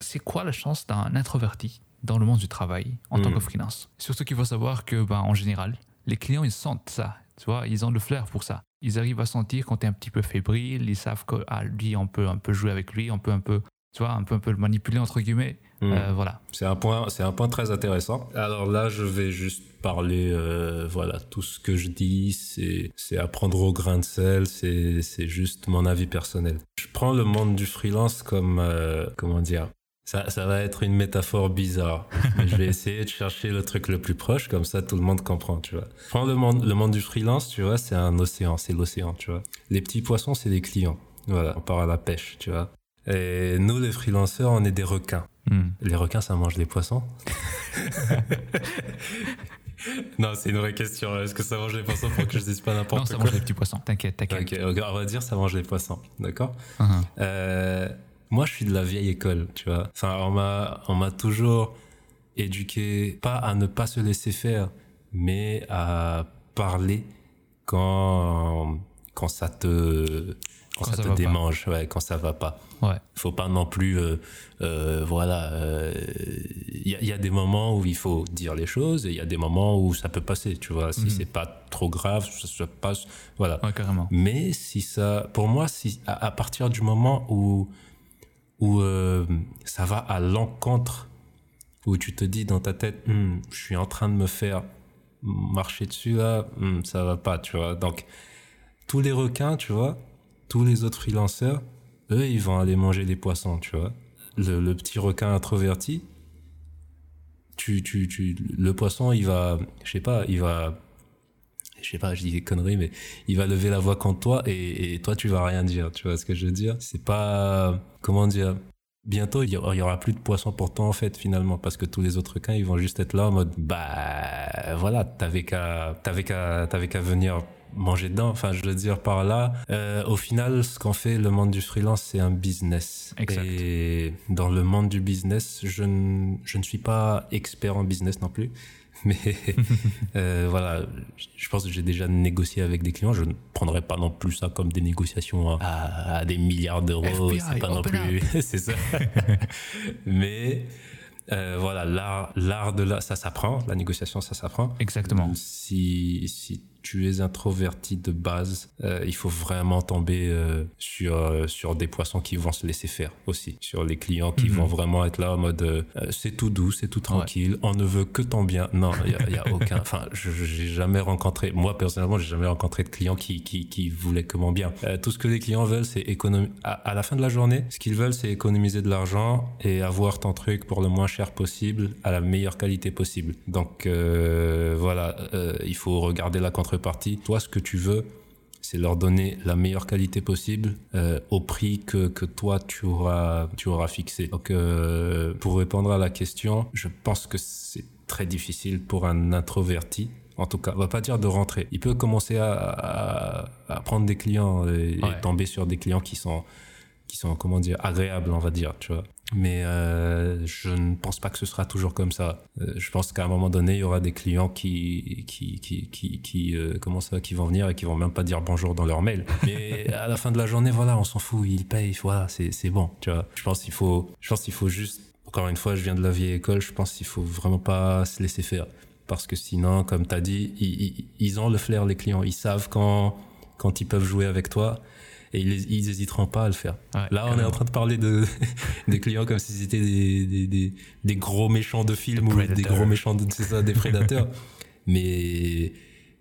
c'est quoi la chance d'un introverti dans le monde du travail en tant hmm. que freelance? Surtout qu'il faut savoir que, ben, en général, les clients, ils sentent ça. Tu vois, ils ont le flair pour ça. Ils arrivent à sentir quand tu es un petit peu fébrile, ils savent que ah, lui, on peut un peu jouer avec lui, on peut un peu tu vois, un peu, un peu le manipuler entre guillemets. Hmm. Euh, voilà. C'est un point, c'est un point très intéressant. Alors là, je vais juste parler, euh, voilà, tout ce que je dis, c'est, c'est à prendre au grain de sel, c'est, c'est juste mon avis personnel. Je prends le monde du freelance comme, euh, comment dire, ça, ça, va être une métaphore bizarre. Mais je vais essayer de chercher le truc le plus proche, comme ça tout le monde comprend, tu vois. Prends le monde, le monde du freelance, tu vois, c'est un océan, c'est l'océan, tu vois. Les petits poissons, c'est des clients. Voilà, on part à la pêche, tu vois. Et nous, les freelanceurs, on est des requins. Hmm. Les requins, ça mange des poissons? [LAUGHS] Non, c'est une vraie question. Est-ce que ça mange des poissons pour que je dise pas n'importe quoi Non, ça mange des petits poissons. T'inquiète, t'inquiète. on va dire ça mange des poissons. D'accord? Uh-huh. euh, Moi, je suis de la vieille école, tu vois. Enfin, on m'a, on m'a toujours éduqué, pas à ne pas se laisser faire, mais à parler quand, quand ça te, quand, ça, te démange, ouais, quand ça va pas. Ouais. Faut pas non plus, euh, euh, voilà. Il euh, y, a des moments où il faut dire les choses et il y a des moments où ça peut passer, tu vois. Si mhm. c'est pas trop grave, ça se passe, voilà. Ouais, carrément. Mais si ça, pour moi, si à, partir du moment où où ça va à l'encontre, où tu te dis dans ta tête, hum, je suis en train de me faire marcher dessus là, hum, ça va pas, tu vois. Donc tous les requins, tu vois, tous les autres freelanceurs eux, ils vont aller manger des poissons, tu vois. Le, petit requin introverti, tu, tu, tu, le poisson, il va, je sais pas, il va, je sais pas, je dis des conneries, mais il va lever la voix contre toi et, toi, tu vas rien dire, tu vois ce que je veux dire C'est pas, comment dire Bientôt, il y aura plus de poissons pour toi, en fait, finalement, parce que tous les autres requins, ils vont juste être là en mode, bah, voilà, t'avais qu'à, t'avais qu'à, t'avais qu'à venir manger dedans. Enfin, je veux dire par là, euh, au final, ce qu'on fait, le monde du freelance, c'est un business. Exact. Et dans le monde du business, je ne, je ne suis pas expert en business non plus. [LAUGHS] Mais euh, voilà, je pense que j'ai déjà négocié avec des clients. Je ne prendrai pas non plus ça comme des négociations à, des milliards d'euros. C'est pas non plus, [LAUGHS] c'est ça. [LAUGHS] Mais euh, voilà, l'art, l'art de la, ça s'apprend. La négociation, ça s'apprend. Exactement. Si, si tu es introverti de base, euh, il faut vraiment tomber euh, sur, euh, sur des poissons qui vont se laisser faire aussi. Sur les clients qui mhm. vont vraiment être là en mode c'est tout doux, c'est tout tranquille, on ne veut que ton bien. Non, il n'y a, a, aucun. [LAUGHS] Enfin, je j'ai jamais rencontré, moi personnellement, j'ai jamais rencontré de clients qui, qui, qui voulaient que mon bien. tout ce que les clients veulent, c'est économiser. À, la fin de la journée, ce qu'ils veulent, c'est économiser de l'argent et avoir ton truc pour le moins cher possible, à la meilleure qualité possible. Donc voilà, il faut regarder la contre partie Toi, ce que tu veux, c'est leur donner la meilleure qualité possible euh, au prix que, que toi tu auras tu auras fixé. Donc pour répondre à la question, je pense que c'est très difficile pour un introverti en tout cas. On va pas dire de rentrer. Il peut commencer à, à, à prendre des clients et, tomber sur des clients qui sont, qui sont, comment dire, agréables, on va dire, tu vois. Mais euh, je ne pense pas que ce sera toujours comme ça. Euh, je pense qu'à un moment donné, il y aura des clients qui, qui, qui, qui, euh, comment ça, qui vont venir et qui vont même pas dire bonjour dans leur mail. Mais à la fin de la journée, voilà, on s'en fout, ils payent, voilà, c'est, bon, tu vois. Je pense qu'il faut, je pense qu'il faut juste, encore une fois, je viens de la vieille école, je pense qu'il faut vraiment pas se laisser faire. Parce que sinon, comme tu as dit, ils, ils, ils ont le flair, les clients. Ils savent quand, quand ils peuvent jouer avec toi et ils, ils hésiteront pas à le faire. Ouais, Là, on est en train de parler de, [LAUGHS] des clients comme si c'était des, des, des, des gros méchants de films ou des gros méchants de, c'est ça, des prédateurs. [LAUGHS] mais,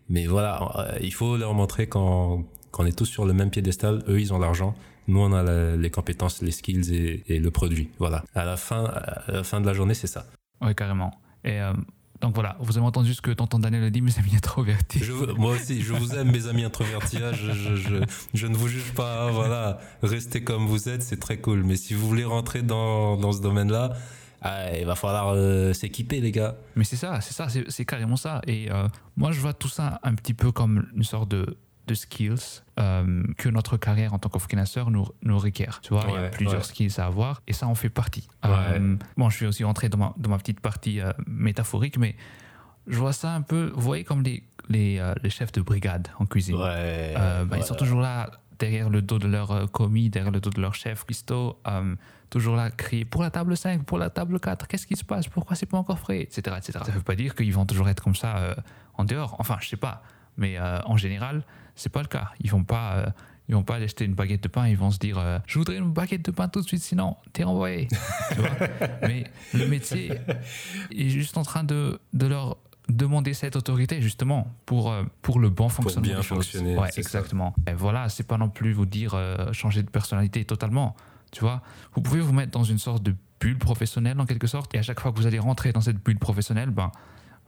mais voilà, euh, il faut leur montrer qu'on, est tous sur le même piédestal. Eux, ils ont l'argent. Nous, on a la- les compétences, les skills et, et le produit. Voilà. À la fin, à la fin de la journée, c'est ça. Oui, carrément. Et euh, donc voilà, vous avez entendu ce que tonton Daniel a dit, mes amis introvertis. Je moi aussi, je vous aime, mes amis introvertis. hein, Je, je, je, je ne vous juge pas. hein, Voilà, restez comme vous êtes, c'est très cool. Mais si vous voulez rentrer dans, dans ce domaine-là, ah, il va falloir euh, s'équiper, les gars. Mais c'est ça, c'est ça, c'est c'est carrément ça. Et euh, moi, je vois tout ça un petit peu comme une sorte de, de skills euh, que notre carrière en tant que freelancer nous, nous requiert. Tu vois, il y a plusieurs ouais. skills à avoir et ça en fait partie. Ouais. Euh, bon, je vais aussi rentrer dans ma, dans ma petite partie euh, métaphorique, mais je vois ça un peu, vous voyez, comme les, les, les chefs de brigade en cuisine. Bah, Ils sont toujours là derrière le dos de leur commis, derrière le dos de leur chef, Christo, toujours là, crier pour la table 5, pour la table 4, qu'est-ce qui se passe, pourquoi c'est pas encore frais, etc. etc. Ça ne veut pas dire qu'ils vont toujours être comme ça en dehors, enfin, je sais pas, mais en général, c'est pas le cas. Ils vont pas. euh, ils vont pas aller acheter une baguette de pain, ils vont se dire euh, Je voudrais une baguette de pain tout de suite, sinon t'es renvoyé. [LAUGHS] Tu vois Mais le métier [LAUGHS] est juste en train de, de leur demander cette autorité, justement, pour, euh, pour le bon fonctionnement. bien des choses. fonctionner, Ouais, c'est ça. exactement. Et voilà, c'est pas non plus vous dire euh, changer de personnalité totalement. Tu vois Vous pouvez vous mettre dans une sorte de bulle professionnelle, en quelque sorte, et à chaque fois que vous allez rentrer dans cette bulle professionnelle, ben,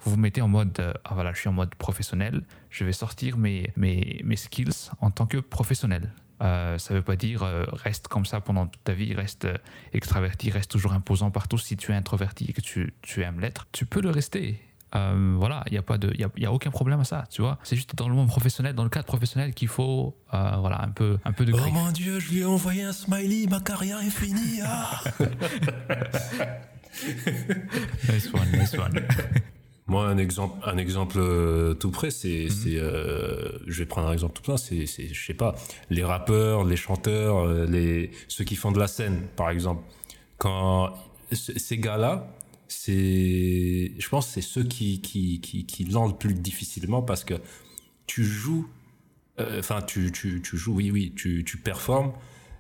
vous vous mettez en mode euh, ah voilà je suis en mode professionnel je vais sortir mes, mes, mes skills en tant que professionnel. Euh, ça veut pas dire euh, reste comme ça pendant toute ta vie reste extraverti reste toujours imposant partout. Si tu es introverti et que tu, tu aimes l'être tu peux le rester. Euh, voilà il n'y a pas de y a, y a aucun problème à ça tu vois. C'est juste dans le monde professionnel dans le cadre professionnel qu'il faut euh, voilà un peu un peu de Oh mon dieu, je lui ai envoyé un smiley, ma carrière est finie. ah. [LAUGHS] nice one nice one [LAUGHS] Moi, un exemple, un exemple euh, tout près, c'est, Mhm. euh, je vais prendre un exemple tout plein, c'est, je sais pas, les rappeurs, les chanteurs, euh, les, ceux qui font de la scène, par exemple. Quand ces gars-là, c'est, je pense, c'est ceux qui, qui, qui, qui le plus difficilement parce que tu joues, euh, enfin, tu, tu, tu joues, oui, oui, tu, tu performes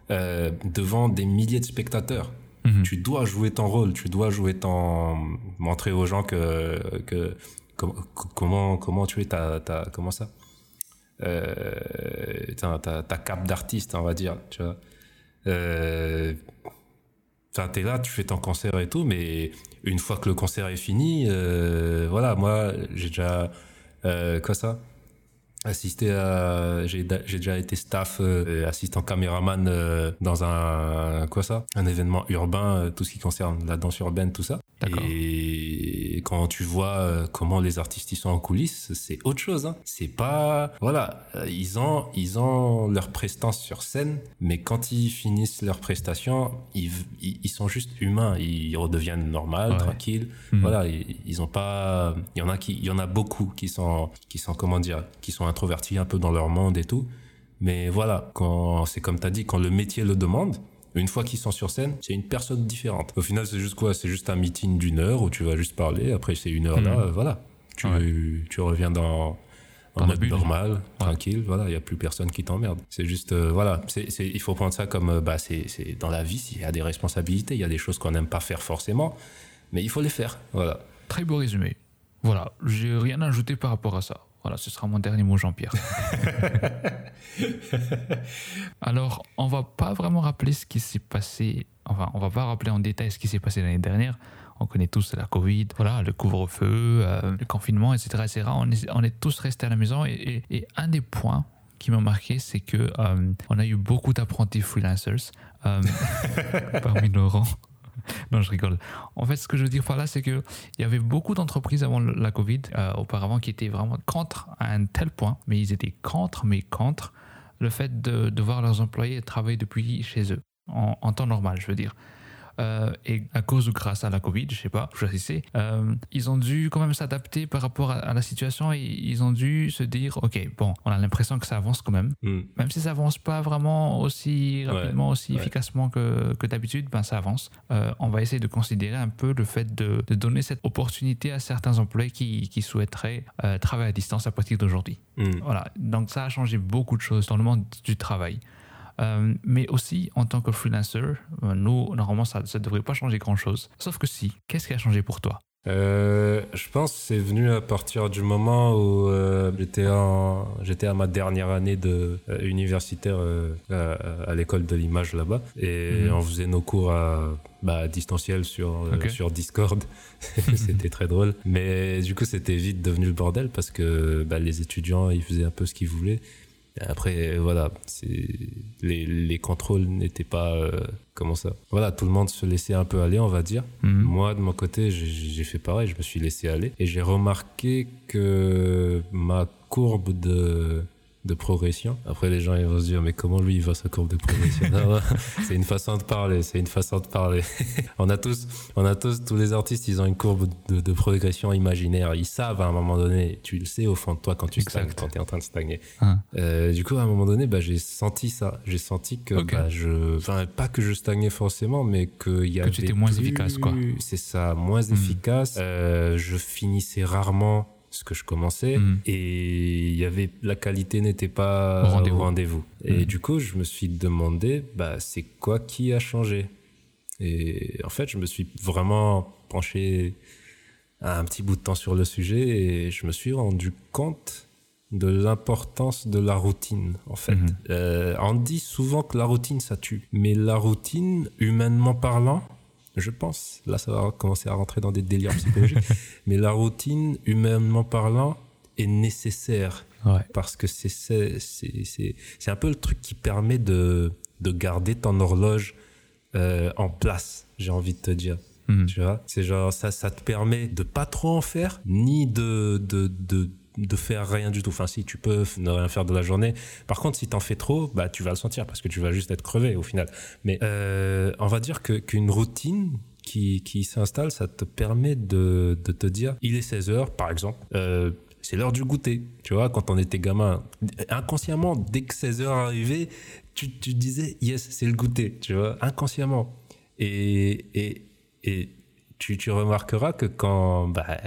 devant des milliers de spectateurs. Mhm. Tu dois jouer ton rôle, tu dois jouer ton, montrer aux gens que, que, com- comment, comment tu es ta, comment ça? Euh, ta, ta, d'artiste, on va dire, tu vois? Euh, t'es là, tu fais ton concert et tout, mais une fois que le concert est fini, euh, voilà, moi, j'ai déjà, euh, quoi ça? Assisté à, j'ai déjà été staff, euh, assistant caméraman euh, dans un, quoi ça? Un événement urbain, euh, tout ce qui concerne la danse urbaine, tout ça. Et quand tu vois euh, comment les artistes ils sont en coulisses, c'est autre chose. Hein. C'est pas, voilà, euh, ils ont, ils ont leur prestance sur scène, mais quand ils finissent leur prestation, ils, ils, sont juste humains, ils redeviennent normal, Ouais. tranquilles. Mhm. Voilà, ils, ils ont pas, il y en a qui, il y en a beaucoup qui sont, qui sont comment dire, qui sont introvertis un peu dans leur monde et tout. Mais voilà, quand c'est comme tu as dit, quand le métier le demande, une fois qu'ils sont sur scène, c'est une personne différente. Au final, c'est juste quoi? C'est juste un meeting d'une heure où tu vas juste parler. Après, c'est une heure là, euh, voilà. Tu, Ouais. tu reviens dans, en mode normal, tranquille. Voilà, il n'y a plus personne qui t'emmerde. C'est juste, euh, voilà, c'est, c'est, il faut prendre ça comme, euh, bah, c'est, c'est dans la vie, il y a des responsabilités, il y a des choses qu'on n'aime pas faire forcément, mais il faut les faire. Voilà. Très beau résumé. Voilà, j'ai rien à ajouter par rapport à ça. Voilà, ce sera mon dernier mot, Jean-Pierre. [LAUGHS] Alors, on va pas vraiment rappeler ce qui s'est passé. Enfin, on va pas rappeler en détail ce qui s'est passé l'année dernière. On connaît tous la Covid, voilà, le couvre-feu, euh, le confinement, etc., etc. On est, on est tous restés à la maison et, et- et un des points qui m'a marqué, c'est que euh, on a eu beaucoup d'apprentis freelancers euh, [LAUGHS] parmi nos rangs. Non, je rigole. En fait, ce que je veux dire par là, c'est qu'il y avait beaucoup d'entreprises avant la Covid, euh, auparavant, qui étaient vraiment contre à un tel point, mais ils étaient contre, mais contre le fait de, voir leurs employés travailler depuis chez eux, en temps normal, je veux dire. Euh, et à cause ou grâce à la Covid, je sais pas, choisissez, euh, ils ont dû quand même s'adapter par rapport à, la situation et ils ont dû se dire, ok, bon, on a l'impression que ça avance quand même, Hmm. même si ça avance pas vraiment aussi rapidement, aussi ouais. efficacement que, que d'habitude, ben ça avance. Euh, on va essayer de considérer un peu le fait de, de donner cette opportunité à certains employés qui, qui souhaiteraient euh, travailler à distance à partir d'aujourd'hui. Hmm. Voilà, donc ça a changé beaucoup de choses dans le monde du travail. Euh, mais aussi, en tant que freelancer, euh, nous, normalement, ça ne devrait pas changer grand-chose. Sauf que si, qu'est-ce qui a changé pour toi? Euh, je pense que c'est venu à partir du moment où euh, j'étais en- j'étais à ma dernière année de euh, universitaire à, à l'école de l'image là-bas et Mhm. on faisait nos cours à, bah, distanciel sur Discord. [LAUGHS] c'était très drôle, mais du coup c'était vite devenu le bordel parce que bah, les étudiants ils faisaient un peu ce qu'ils voulaient. Après, voilà, les, les contrôles n'étaient pas euh, comment ça? Voilà, tout le monde se laissait un peu aller, on va dire. Mhm. Moi, de mon côté, j'ai fait pareil, je me suis laissé aller. Et j'ai remarqué que ma courbe de, de progression, après les gens ils vont se dire, mais comment lui il voit sa courbe de progression [LAUGHS] C'est une façon de parler, c'est une façon de parler. [LAUGHS] on a tous, on a tous, tous les artistes, ils ont une courbe de, de progression imaginaire. Ils savent à un moment donné, tu le sais au fond de toi quand tu stagnes, quand tu es en train de stagner. Hein. Euh, du coup, à un moment donné, bah, j'ai senti ça. J'ai senti que, bah, je, enfin, pas que je stagnais forcément, mais qu'il y Que avait tu étais moins plus- efficace, quoi. C'est ça, moins Mhm. efficace. Euh, je finissais rarement ce que je commençais Mhm. et il y avait la qualité n'était pas Au rendez-vous. Et Mhm. du coup, je me suis demandé, bah, c'est quoi qui a changé? Et en fait, je me suis vraiment penché un petit bout de temps sur le sujet et je me suis rendu compte de l'importance de la routine, en fait. Mhm. Euh, on dit souvent que la routine, ça tue. Mais la routine, humainement parlant, je pense, là, ça va commencer à rentrer dans des délires psychologiques, [LAUGHS] mais la routine, humainement parlant, est nécessaire Ouais. parce que c'est c'est c'est c'est c'est un peu le truc qui permet de de garder ton horloge euh, en place j'ai envie de te dire Mhm. tu vois? C'est genre ça ça te permet de pas trop en faire ni de de de de faire rien du tout enfin si tu peux ne rien faire de la journée par contre si t'en fais trop bah tu vas le sentir parce que tu vas juste être crevé au final mais euh, on va dire que qu'une routine qui, qui s'installe, ça te permet de, de te dire, il est 16 heures, par exemple, euh, c'est l'heure du goûter. Tu vois, quand on était gamin, inconsciemment, dès que 16 heures arrivait, tu, tu disais, yes, c'est le goûter, tu vois, inconsciemment. Et, et, et tu, tu remarqueras que quand, bah,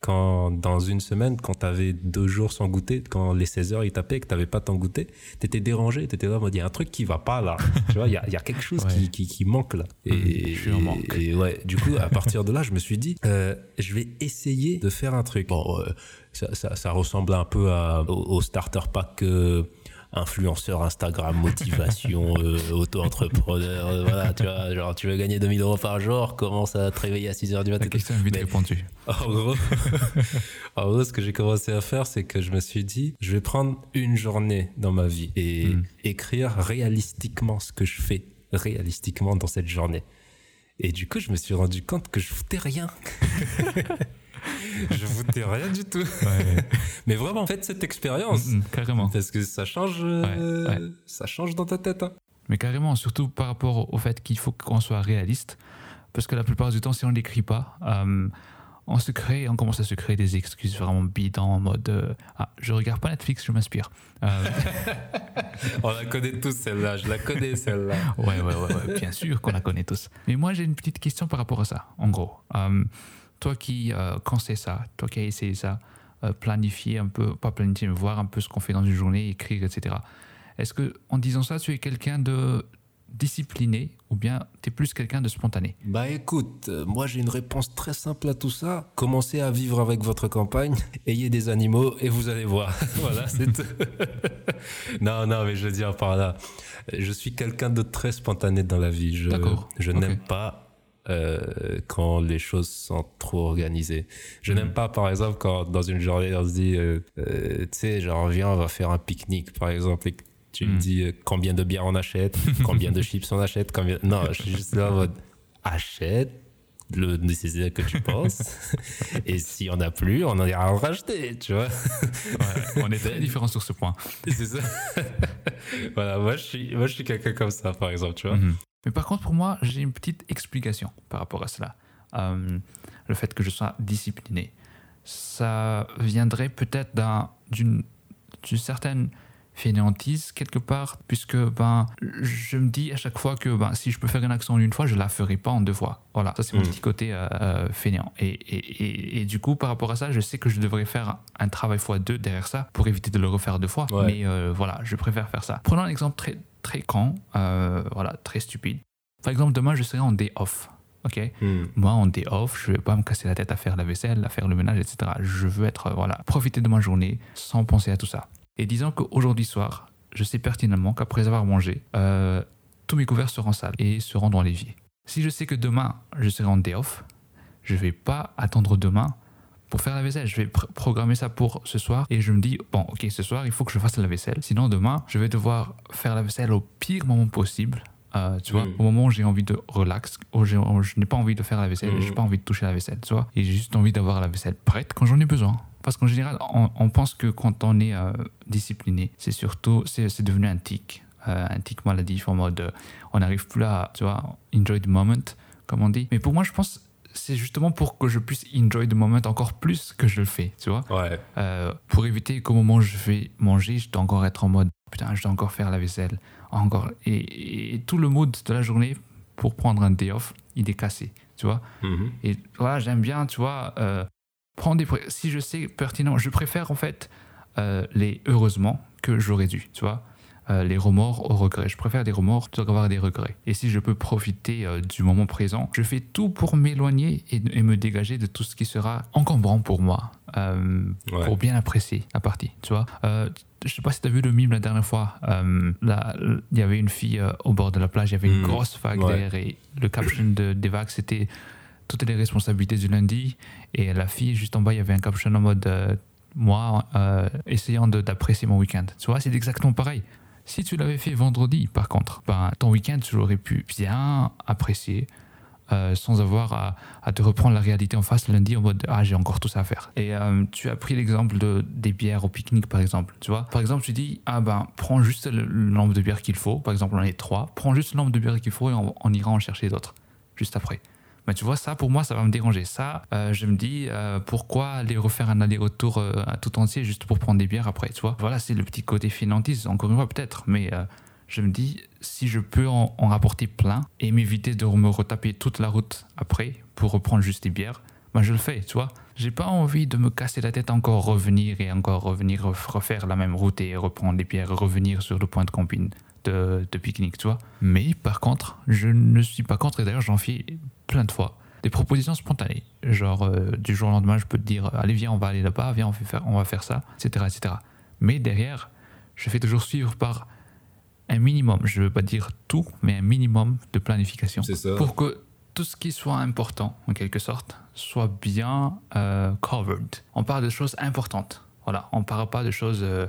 quand dans une semaine, quand tu avais deux jours sans goûter, quand les 16 heures ils tapaient et que tu n'avais pas ton goûter, tu étais dérangé, tu étais là, y a un truc qui va pas là. [LAUGHS] tu vois, il y a, il y a quelque chose Ouais. qui, qui, qui manque là. Et, Mhm, je suis en manque. et ouais, du coup, à partir de là, je me suis dit, euh, je vais essayer de faire un truc. Bon, euh, ça, ça, ça ressemble un peu à, au, au starter pack euh, influenceur Instagram, motivation, [LAUGHS] euh, auto-entrepreneur. euh, voilà, tu vois, genre, tu veux gagner 2000 euros par jour, commence à te réveiller à 6 heures du matin. La question est vite répondue. [LAUGHS] en gros, [LAUGHS] en gros, ce que j'ai commencé à faire, c'est que je me suis dit, je vais prendre une journée dans ma vie et Mm. écrire réalistiquement ce que je fais réalistiquement dans cette journée. Et du coup, je me suis rendu compte que je foutais rien. [LAUGHS] je foutais rien du tout. Ouais. Mais vraiment, faites cette expérience. Mm, mm, carrément. Parce que ça change, euh, Ouais, ouais. ça change dans ta tête. hein. Mais carrément, surtout par rapport au fait qu'il faut qu'on soit réaliste. Parce que la plupart du temps, si on n'écrit pas, euh, on se crée, on commence à se créer des excuses vraiment bidons en mode euh, Ah, je regarde pas Netflix, je m'inspire. Euh, [LAUGHS] On la connaît tous celle-là. Je la connais celle-là. ouais, ouais, ouais, ouais, bien sûr qu'on la connaît tous. Mais moi, j'ai une petite question par rapport à ça, en gros. Euh, toi qui euh, conseilles ça, toi qui as essayé ça, euh, planifier un peu, pas planifier, mais voir un peu ce qu'on fait dans une journée, écrire, etc. Est-ce que, en disant ça, tu es quelqu'un de discipliné ou bien tu es plus quelqu'un de spontané? Bah écoute, euh, moi j'ai une réponse très simple à tout ça. Commencez à vivre avec votre campagne, [LAUGHS] ayez des animaux et vous allez voir. [LAUGHS] voilà, c'est tout. [LAUGHS] non, non, mais je veux dire par là, je suis quelqu'un de très spontané dans la vie. Je, D'accord, je n'aime pas euh, quand les choses sont trop organisées. Je n'aime pas, par exemple, quand dans une journée on se dit, euh, euh, tu sais, genre viens, on va faire un pique-nique, par exemple. Et tu me Mhm. dis combien de bières on achète, [LAUGHS] combien de chips on achète, combien. Non, je suis juste là en mode achète le nécessaire que tu penses. [LAUGHS] et s'il n'y en a plus, on en ira en racheter, tu vois. Ouais, on est très [LAUGHS] différents sur ce point. C'est ça. voilà, moi je suis, moi, je suis quelqu'un comme ça, par exemple, tu vois. Mhm. Mais par contre, pour moi, j'ai une petite explication par rapport à cela. Euh, le fait que je sois discipliné. Ça viendrait peut-être d'un- d'une d'une certaine fainéantise quelque part, puisque ben, je me dis à chaque fois que ben, si je peux faire une action en une fois, je la ferai pas en deux fois. Voilà, ça c'est mon Mhm. petit côté euh, euh, fainéant. Et, et, et, et du coup, par rapport à ça, je sais que je devrais faire un travail fois deux derrière ça pour éviter de le refaire deux fois. Ouais. Mais euh, voilà, je préfère faire ça. Prenons un exemple très, très grand, euh, voilà, très stupide. Par exemple, demain, je serai en day off. Ok? Hmm. moi, en day off, je vais pas me casser la tête à faire la vaisselle, à faire le ménage, etc. Je veux être, voilà, profiter de ma journée sans penser à tout ça. Et disons qu'aujourd'hui soir, je sais pertinemment qu'après avoir mangé, euh, tous mes couverts seront sales et seront dans l'évier. Si je sais que demain, je serai en day off, je vais pas attendre demain pour faire la vaisselle. Je vais pr- programmer ça pour ce soir et je me dis, bon, ok, ce soir, il faut que je fasse la vaisselle. Sinon, demain, je vais devoir faire la vaisselle au pire moment possible. Euh, tu vois, au moment où j'ai envie de relax, où je n'ai pas envie de faire la vaisselle, Mm. j'ai pas envie de toucher la vaisselle, tu vois, et j'ai juste envie d'avoir la vaisselle prête quand j'en ai besoin. Parce qu'en général, on, on pense que quand on est euh, discipliné, c'est surtout, c'est devenu un tic, euh, un tic maladif en mode, euh, on n'arrive plus à, tu vois, enjoy the moment, comme on dit. Mais pour moi, je pense, c'est justement pour que je puisse enjoy the moment encore plus que je le fais, tu vois. Ouais. Euh, pour éviter qu'au moment où je vais manger, je dois encore être en mode putain, je dois encore faire la vaisselle. Encore. Et, et tout le mood de la journée pour prendre un day off, il est cassé, tu vois. Mhm. Et voilà, j'aime bien, tu vois, euh, prendre des. pré- Si je sais pertinent, je préfère en fait euh, les heureusement que j'aurais dû, tu vois. Euh, les remords au regret. Je préfère des remords plutôt qu'avoir des regrets. Et si je peux profiter euh, du moment présent, je fais tout pour m'éloigner et, et me dégager de tout ce qui sera encombrant pour moi, Ouais. pour bien apprécier la partie, tu vois. Je sais pas si tu as vu le mime la dernière fois. il y avait une fille au bord de la plage, il y avait une Mm. grosse vague Ouais. derrière et le caption de, des vagues c'était toutes les responsabilités du lundi. Et la fille, juste en bas, il y avait un caption en mode euh, moi, euh, essayant d'apprécier mon week-end. Tu vois, c'est exactement pareil. Si tu l'avais fait vendredi, par contre, ben, ton week-end, tu l'aurais pu bien apprécier. euh, sans avoir à, à te reprendre la réalité en face lundi en mode ah j'ai encore tout ça à faire et euh, tu as pris l'exemple de des bières au pique-nique par exemple tu vois par exemple tu dis ah ben prends juste le, nombre de bières qu'il faut par exemple on est trois prends juste le nombre de bières qu'il faut et on, on ira en chercher d'autres juste après mais tu vois, ça, pour moi, ça va me déranger. Ça, euh, je me dis, euh, pourquoi aller refaire un aller-retour euh, tout entier juste pour prendre des bières après, tu vois? Voilà, c'est le petit côté finantise, encore une fois, peut-être. Mais euh, je me dis, si je peux en, rapporter plein et m'éviter de me retaper toute la route après pour reprendre juste des bières, ben je le fais, tu vois? J'ai pas envie de me casser la tête encore revenir et encore revenir ref- refaire la même route et reprendre des bières, revenir sur le point de camping de, de pique-nique, tu vois? Mais par contre, je ne suis pas contre, et d'ailleurs j'en fais plein de fois, des propositions spontanées. Genre, euh, du jour au lendemain, je peux te dire, allez, viens, on va aller là-bas, viens, on, fait faire, on va faire ça, etc., etc. Mais derrière, je fais toujours suivre par un minimum, je ne veux pas dire tout, mais un minimum de planification. Ça. Pour que tout ce qui soit important, en quelque sorte, soit bien euh, covered. On parle de choses importantes. Voilà, on ne parle pas de choses euh,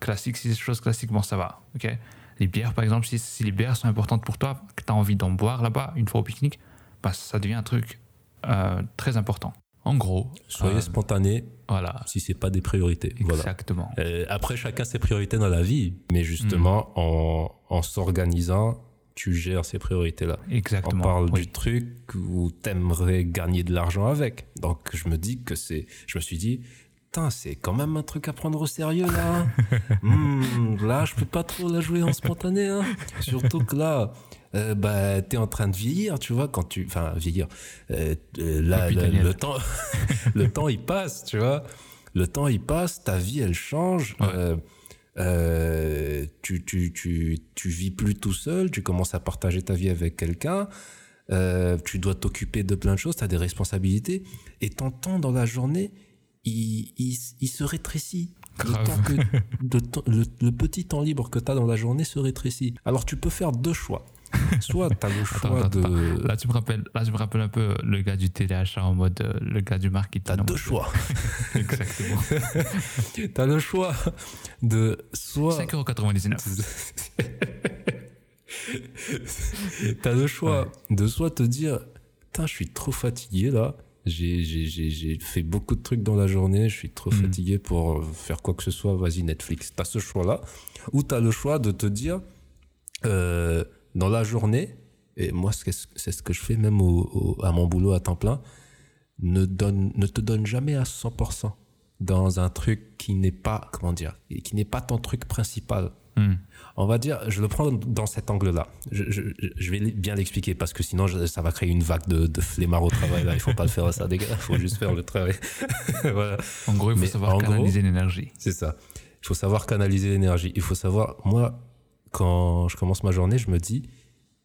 classiques. Si c'est des choses classiques, bon, ça va. ok? Les bières, par exemple, si, si les bières sont importantes pour toi, que tu as envie d'en boire là-bas, une fois au pique-nique, bah, ça devient un truc euh, très important. En gros, Soyez euh, spontané voilà, si c'est pas des priorités. Voilà. exactement. Euh, après, chacun ses priorités dans la vie, mais justement, Mm. en, en s'organisant, tu gères ces priorités-là. On Exactement. parle oui. du truc où t'aimerais gagner de l'argent avec. Donc, je me dis que c'est, je me suis dit, c'est quand même un truc à prendre au sérieux, là. [LAUGHS] Hmm, là, je peux pas trop la jouer en spontané, hein. Surtout que là, euh, bah, t'es en train de vieillir, tu vois, quand tu, enfin, vieillir. Euh, euh, là, Papy le, temps, [LAUGHS] le temps, il passe, tu vois. Le temps, il passe, ta vie, elle change. Ouais. Euh, tu, tu, tu, tu vis plus tout seul, tu commences à partager ta vie avec quelqu'un, tu dois t'occuper de plein de choses, tu as des responsabilités, et ton temps dans la journée, il, il, il se rétrécit. Le, Grave. temps que- [LAUGHS] le temps- le- le petit temps libre que tu as dans la journée se rétrécit. Alors tu peux faire deux choix. [LAUGHS] Soit tu as le choix Attends, attends, de... Là, tu me rappelles, là, tu me rappelles un peu le gars du téléachat en mode euh, le gars du marketing. T'as deux choix. [LAUGHS] Exactement. [LAUGHS] T'as le choix de soit 5,99€. T'as le choix de soit te dire, putain, je suis trop fatigué là. J'ai, fait beaucoup de trucs dans la journée, je suis trop Mhm. fatigué pour faire quoi que ce soit, vas-y Netflix. T'as ce choix-là. Ou t'as le choix de te dire, euh, dans la journée, et moi c'est ce que je fais même au, au- à mon boulot à temps plein, ne, donne, ne te donne jamais à 100% dans un truc qui n'est pas, comment dire, qui n'est pas ton truc principal. Hmm. On va dire, je le prends dans cet angle-là. Je, je, je vais bien l'expliquer parce que sinon je- ça va créer une vague de, de au travail. Là, il faut pas le faire ça, les gars. Il faut juste faire le travail. [LAUGHS] voilà, En gros, il faut Mais savoir canaliser l'énergie. c'est ça. Il faut savoir canaliser l'énergie. Il faut savoir, moi, quand je commence ma journée, je me dis,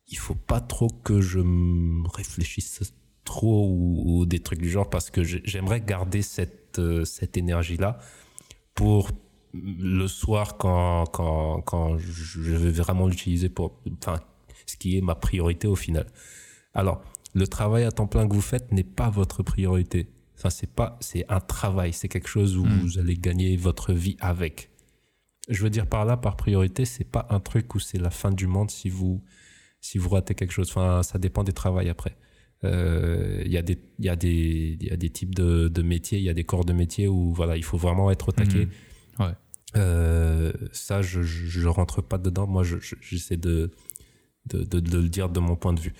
il faut pas trop que je me réfléchisse trop ou, ou des trucs du genre parce que j'ai- j'aimerais garder cette, euh, cette énergie-là pour le soir quand, quand, quand je vais vraiment l'utiliser pour, enfin, ce qui est ma priorité au final. Alors, le travail à temps plein que vous faites n'est pas votre priorité. Enfin, c'est pas, c'est un travail, c'est quelque chose où Mm. vous allez gagner votre vie avec. Je veux dire par là, par priorité, c'est pas un truc où c'est la fin du monde si vous, si vous ratez quelque chose. Enfin, ça dépend des travails après. Euh, Il y a des, y a des, il y a des types de, de métiers, il y a des corps de métiers où voilà, il faut vraiment être au taquet. Mhm. Ouais. Euh, ça, je, je, je rentre pas dedans. Moi, je- je- j'essaie de, de, de, de le dire de mon point de vue.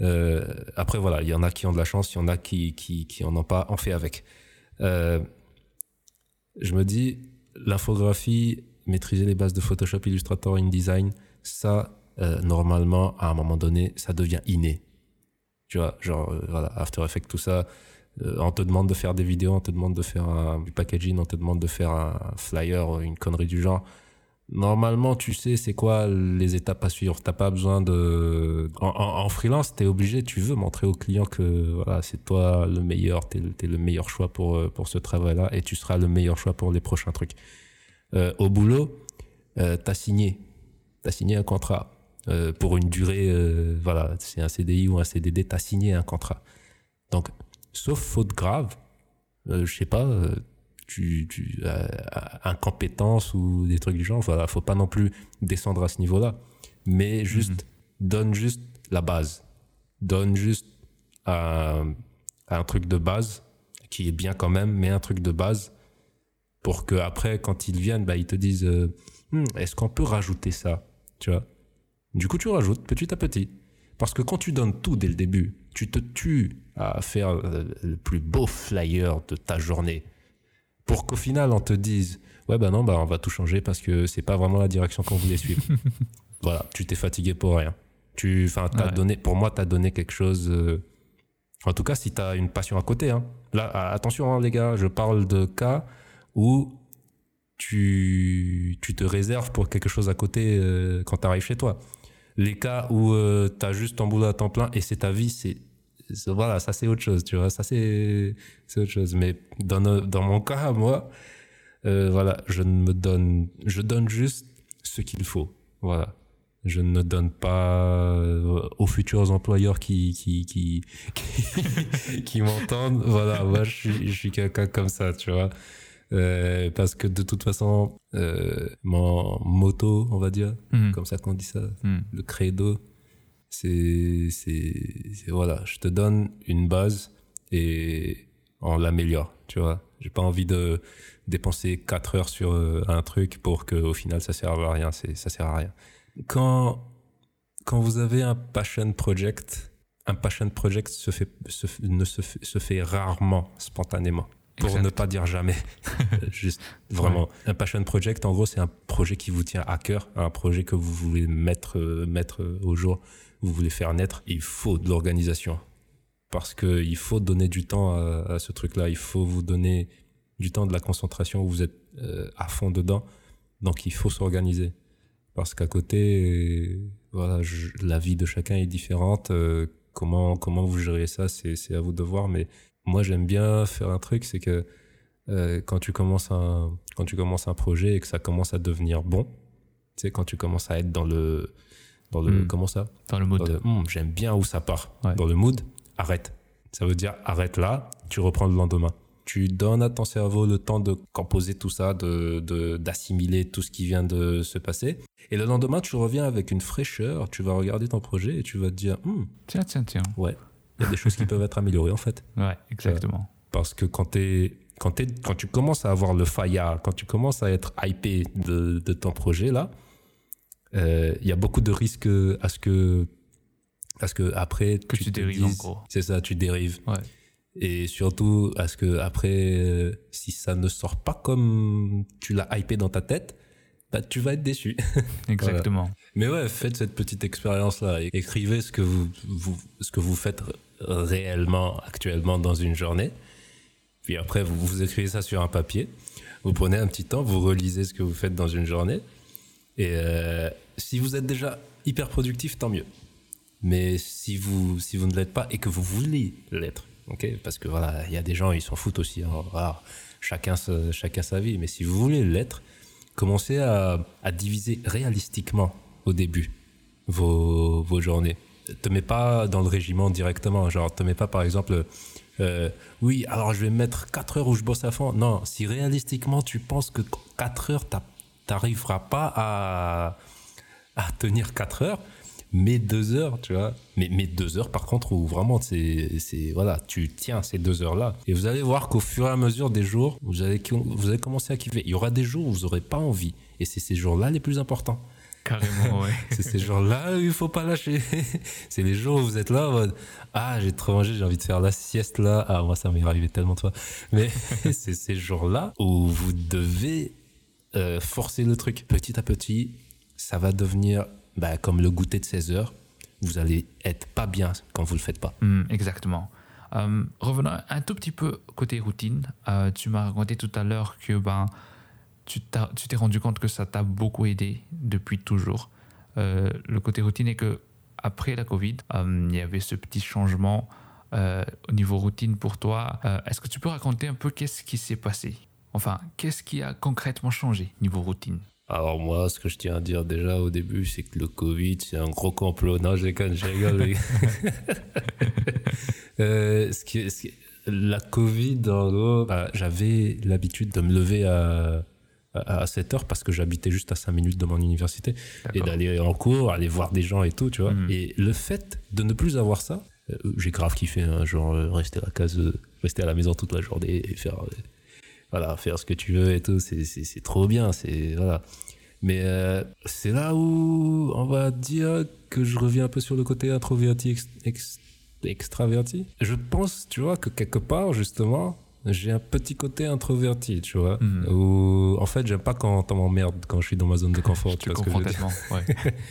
Euh, après, voilà, il y en a qui ont de la chance, il y en a qui, qui, qui en ont pas, on fait avec. Je me dis, l'infographie, maîtriser les bases de Photoshop, Illustrator, InDesign, ça, euh, normalement, à un moment donné, ça devient inné. Tu vois, genre, euh, voilà, After Effects, tout ça, euh, on te demande de faire des vidéos, on te demande de faire du packaging, on te demande de faire un flyer, une connerie du genre. Normalement, tu sais c'est quoi les étapes à suivre. T'as pas besoin de. En, freelance, t'es obligé, tu veux montrer au client que voilà, c'est toi le meilleur, t'es es le meilleur choix pour, pour ce travail-là et tu seras le meilleur choix pour les prochains trucs. Euh, au boulot, euh, t'as signé. T'as signé un contrat. Euh, pour une durée, euh, voilà, c'est un CDI ou un CDD, t'as signé un contrat. Donc, sauf faute grave, je sais pas, tu, tu incompétence ou des trucs du genre, voilà, faut pas non plus descendre à ce niveau-là, mais juste donne juste la base, donne juste un, un truc de base qui est bien quand même, mais un truc de base pour que après quand ils viennent, bah, ils te disent euh, Hmm, est-ce qu'on peut rajouter ça, tu vois? Du coup, tu rajoutes petit à petit. Parce que quand tu donnes tout dès le début, tu te tues à faire euh, le plus beau flyer de ta journée. Pour qu'au final, on te dise Ouais, bah non, bah on va tout changer parce que c'est pas vraiment la direction qu'on voulait suivre. [LAUGHS] voilà, tu t'es fatigué pour rien. Tu, enfin, Ouais. donné, pour moi, t'as donné quelque chose. euh, En tout cas, si t'as une passion à côté. Hein. Là, attention, hein, les gars, je parle de cas où tu, tu te réserves pour quelque chose à côté euh, quand t'arrives chez toi les cas où euh, tu as juste ton boulot à temps plein et c'est ta vie, c'est voilà, ça c'est autre chose, tu vois, ça c'est autre chose. Mais dans, dans mon cas, moi, euh, voilà, je me donne, je donne juste ce qu'il faut, voilà. Je ne donne pas euh, aux futurs employeurs qui qui qui [LAUGHS] qui, qui m'entendent, voilà, moi je suis je suis quelqu'un comme ça, tu vois. Euh, parce que de toute façon, euh, mon moto, on va dire, Mhm. comme ça qu'on dit ça, Hmm. le credo, c'est, voilà, je te donne une base et on l'améliore, tu vois. J'ai pas envie de dépenser 4 heures sur euh, un truc pour que au final ça serve à rien, c'est, ça sert à rien. Quand, quand vous avez un passion project, un passion project se fait, se, f- ne se, fait- se fait rarement spontanément. Pour ne pas dire jamais. [LAUGHS] Juste, [LAUGHS] vraiment. Un passion project, en gros, c'est un projet qui vous tient à cœur, un projet que vous voulez mettre, euh, mettre euh, au jour, vous voulez faire naître. Il faut de l'organisation. Parce que il faut donner du temps à, à ce truc-là. Il faut vous donner du temps, de la concentration où vous êtes euh, à fond dedans. Donc, il faut s'organiser. Parce qu'à côté, euh, voilà, je- la vie de chacun est différente. comment, comment vous gérez ça, c'est c'est à vous de voir. Mais moi, j'aime bien faire un truc, c'est que euh, quand tu commences un quand tu commences un projet et que ça commence à devenir bon, tu sais quand tu commences à être dans le dans le Mm. comment ça? Dans le mood. Hmm, j'aime bien où ça part Ouais. dans le mood arrête ça veut dire arrête là tu reprends le lendemain tu donnes à ton cerveau le temps de composer tout ça, de de- d'assimiler tout ce qui vient de se passer. Et le lendemain, tu reviens avec une fraîcheur, tu vas regarder ton projet et tu vas te dire, Hmm, Tiens, tiens, tiens. ouais, il y a des choses qui peuvent être améliorées en fait. Ouais, exactement. Parce que quand, quand, quand tu commences à avoir le fire, quand tu commences à être hypé de, de ton projet là, euh, il y a beaucoup de risques à ce que, à ce que après Que tu te dérives encore. C'est ça, tu dérives. Ouais. Et surtout à ce que après, euh, si ça ne sort pas comme tu l'as hypé dans ta tête, bah, tu vas être déçu. [LAUGHS] Exactement. Mais ouais, faites cette petite expérience-là. Écrivez ce que vous, vous- ce que vous faites réellement, actuellement dans une journée. Puis après, vous, vous écrivez ça sur un papier. Vous prenez un petit temps, vous relisez ce que vous faites dans une journée. Et euh, si vous êtes déjà hyper productif, tant mieux. Mais si vous, si vous ne l'êtes pas et que vous voulez l'être, Parce que voilà, il y a des gens, ils s'en foutent aussi. hein. Chacun, chacun sa vie. Mais si vous voulez l'être, commencez à, à diviser réalistiquement au début vos, vos journées. Te mets pas dans le régiment directement. Genre, te mets pas par exemple, euh, oui, alors je vais mettre 4 heures où je bosse à fond. Non, si réalistiquement tu penses que 4 heures, t'arriveras pas à, à tenir 4 heures, mais 2 heures, tu vois. Mais, mais 2 heures par contre où vraiment c'est, voilà, tu tiens ces 2 heures-là. Et vous allez voir qu'au fur et à mesure des jours, vous allez, vous allez commencer à kiffer. Il y aura des jours où vous aurez pas envie. Et c'est ces jours-là les plus importants. Carrément, ouais. [LAUGHS] C'est ces jours-là où il faut pas lâcher. [LAUGHS] c'est les jours où vous êtes là en mode Ah, j'ai trop mangé, j'ai envie de faire la sieste là. Ah, moi, ça m'est arrivé tellement de fois. Mais [LAUGHS] c'est ces jours-là où vous devez euh, forcer le truc. Petit à petit, ça va devenir bah, comme le goûter de 16 heures. Vous allez être pas bien quand vous le faites pas. Hmm, exactement. Euh, revenons un tout petit peu côté routine. Euh, tu m'as raconté tout à l'heure que ben, tu t'es rendu compte que ça t'a beaucoup aidé depuis toujours. Euh, le côté routine est que après la Covid, euh, il y avait ce petit changement euh, au niveau routine pour toi. Est-ce que tu peux raconter un peu qu'est-ce qui s'est passé? Enfin, qu'est-ce qui a concrètement changé niveau routine? Alors moi, ce que je tiens à dire déjà au début, c'est que le Covid, c'est un gros complot. Non, je déconne, je rigole. les [LAUGHS] gars. Ce qui, ce qui- la Covid, en gros, bah, j'avais l'habitude de me lever à, à, à 7 heures parce que j'habitais juste à 5 minutes de mon université et d'aller en cours, aller voir des gens et tout, tu vois. Mhm. Et le fait de ne plus avoir ça, euh, j'ai grave kiffé, hein, genre euh, rester à la case, euh, rester à la maison toute la journée et faire, voilà, faire ce que tu veux et tout, c'est, trop bien, c'est, voilà. Mais euh, c'est là où on va dire que je reviens un peu sur le côté introverti, ex- ex- extraverti. Je pense, tu vois, que quelque part, justement, j'ai un petit côté introverti, tu vois. Mhm. Où, en fait, j'aime pas quand on m'emmerde quand je suis dans ma zone de [LAUGHS] confort. Tu vois ce que je veux dire ouais.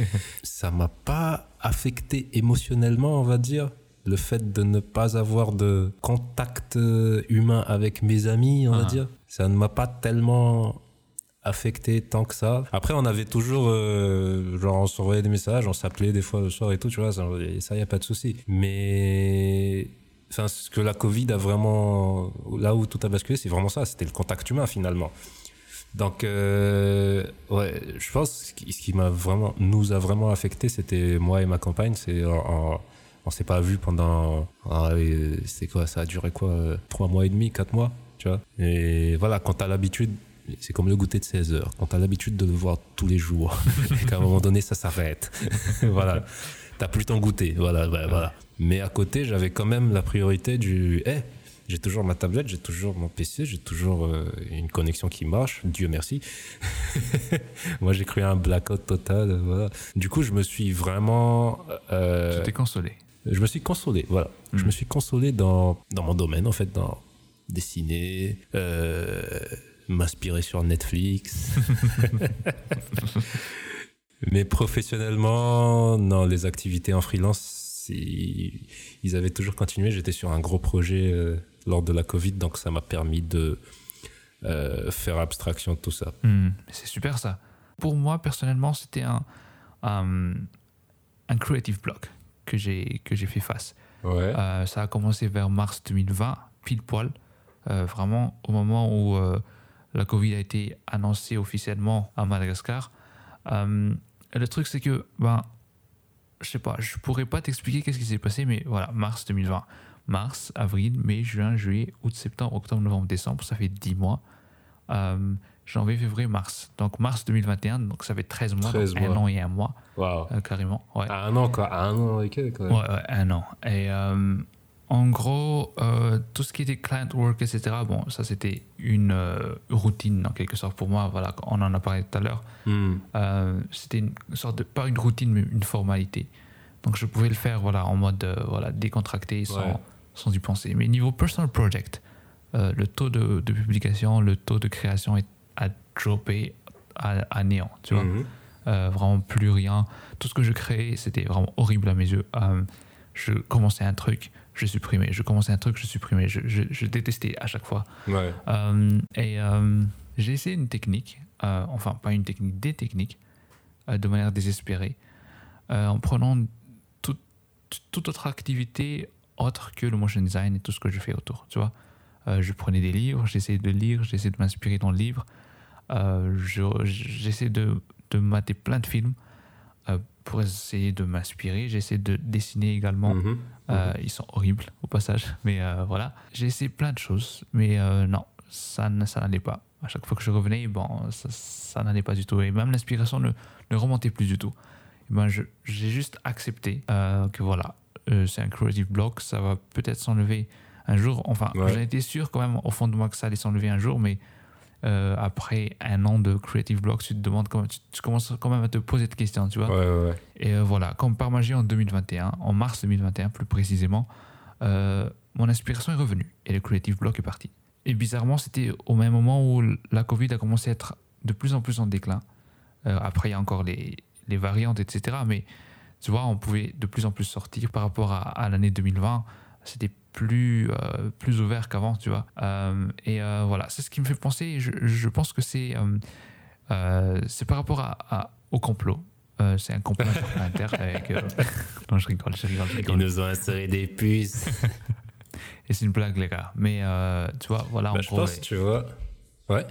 [LAUGHS] ça m'a pas affecté émotionnellement, on va dire. Le fait de ne pas avoir de contact euh, humain avec mes amis, on va Ah. dire, ça ne m'a pas tellement affecté tant que ça. Après, on avait toujours, euh, genre, on s'envoyait des messages, on s'appelait des fois le soir et tout, tu vois, ça y a pas de souci. Mais, enfin, ce que la Covid a vraiment, là où tout a basculé, c'est vraiment ça, c'était le contact humain finalement. Donc, euh, ouais, je pense que ce qui, m'a vraiment, nous a vraiment affecté, c'était moi et ma compagne. C'est, en- on s'est pas vu pendant, ah, c'est quoi, ça a duré quoi, euh, trois mois et demi, quatre mois, tu vois. Et voilà, quand t'as l'habitude, c'est comme le goûter de 16 heures. Quand t'as l'habitude de le voir tous les jours, [LAUGHS] et qu'à un moment donné, ça s'arrête. [LAUGHS] voilà. T'as plus ton goûter, voilà, bah, voilà. Mais à côté, j'avais quand même la priorité du, eh, j'ai toujours ma tablette, j'ai toujours mon PC, j'ai toujours euh, une connexion qui marche, Dieu merci. [LAUGHS] Moi, j'ai cru à un blackout total, voilà. Du coup, je me suis vraiment, euh, Tu t'es consolé. je me suis consolé, voilà. Je Mm. me suis consolé dans, dans mon domaine, en fait, dans dessiner, euh, m'inspirer sur Netflix. [LAUGHS] [LAUGHS] Mais professionnellement, non, les activités en freelance, ils avaient toujours continué. J'étais sur un gros projet euh, lors de la Covid, donc ça m'a permis de euh, faire abstraction de tout ça. Hmm, c'est super ça. Pour moi, personnellement, c'était un, un, un creative block que j'ai que j'ai fait face. Ouais. Euh, ça a commencé vers mars 2020, pile poil, vraiment au moment où la Covid a été annoncée officiellement à Madagascar. Et le truc, c'est que, ben, je sais pas, je pourrais pas t'expliquer qu'est-ce qui s'est passé, mais voilà, mars 2020. mars, avril, mai, juin, juillet, août, septembre, octobre, novembre, décembre. Ça fait 10 mois. Euh, janvier, février, mars. Donc mars 2021, donc ça fait 13 mois, 13 donc un mois. an et un mois, Waouh. euh, carrément. Ouais. À un an, quoi. À un an et quelques, quand même. Ouais, ouais, un an. Et euh, en gros, euh, tout ce qui était client work, etc., bon, ça c'était une euh, routine en quelque sorte pour moi. Voilà, on en a parlé tout à l'heure. Hmm. Euh, c'était une sorte de, pas une routine, mais une formalité. Donc je pouvais le faire voilà, en mode voilà, décontracté, sans, Ouais. sans y penser. Mais niveau personal project, le taux de, de publication, le taux de création est, a droppé à, à néant. Tu vois. Euh, vraiment plus rien. Tout ce que je créais, c'était vraiment horrible à mes yeux. Je commençais un truc, je supprimais. Je commençais un truc, je supprimais. Je, je- je détestais à chaque fois. Ouais. Euh, et euh, j'ai essayé une technique, euh, enfin pas une technique, des techniques, euh, de manière désespérée, en prenant tout- toute autre activité autre que le motion design et tout ce que je fais autour. Tu vois, je prenais des livres, j'essayais de lire, j'essayais de m'inspirer dans le livre, je- j'essaie de, de mater plein de films pour essayer de m'inspirer. J'essaie de dessiner également. Mhm. Euh, ils sont horribles au passage, [LAUGHS] mais euh, voilà. J'ai essayé plein de choses, mais euh, non, ça, n'allait pas. À chaque fois que je revenais, bon, ça, ça n'allait pas du tout. Et même l'inspiration ne, ne remontait plus du tout. Et ben, j'ai juste accepté euh, que voilà, euh, c'est un creative block, ça va peut-être s'enlever un jour. Enfin, Ouais. j'en étais sûr quand même au fond de moi que ça allait s'enlever un jour, mais euh, après un an de creative block, tu te demandes comment, tu, tu commences quand même à te poser de questions, tu vois. Ouais, ouais, ouais. Et euh, voilà, comme par magie en 2021, en mars 2021 plus précisément, euh, mon inspiration est revenue et le creative block est parti. Et bizarrement, c'était au même moment où la Covid a commencé à être de plus en plus en déclin. Après, il y a encore les, les variantes, etc. Mais tu vois, on pouvait de plus en plus sortir par rapport à, à l'année 2020. C'était plus, euh, plus ouvert qu'avant, tu vois. Euh, et euh, voilà, c'est ce qui me fait penser. Je, je pense que c'est c'est par rapport à, à- au complot. C'est un complot [LAUGHS] inter avec. [LAUGHS] Non, je rigole, je rigole, je rigole. nous ont inséré des puces. [LAUGHS] Et c'est une blague, les gars. Mais tu vois, voilà, en Bah, je gros. pense, tu vois. Ouais.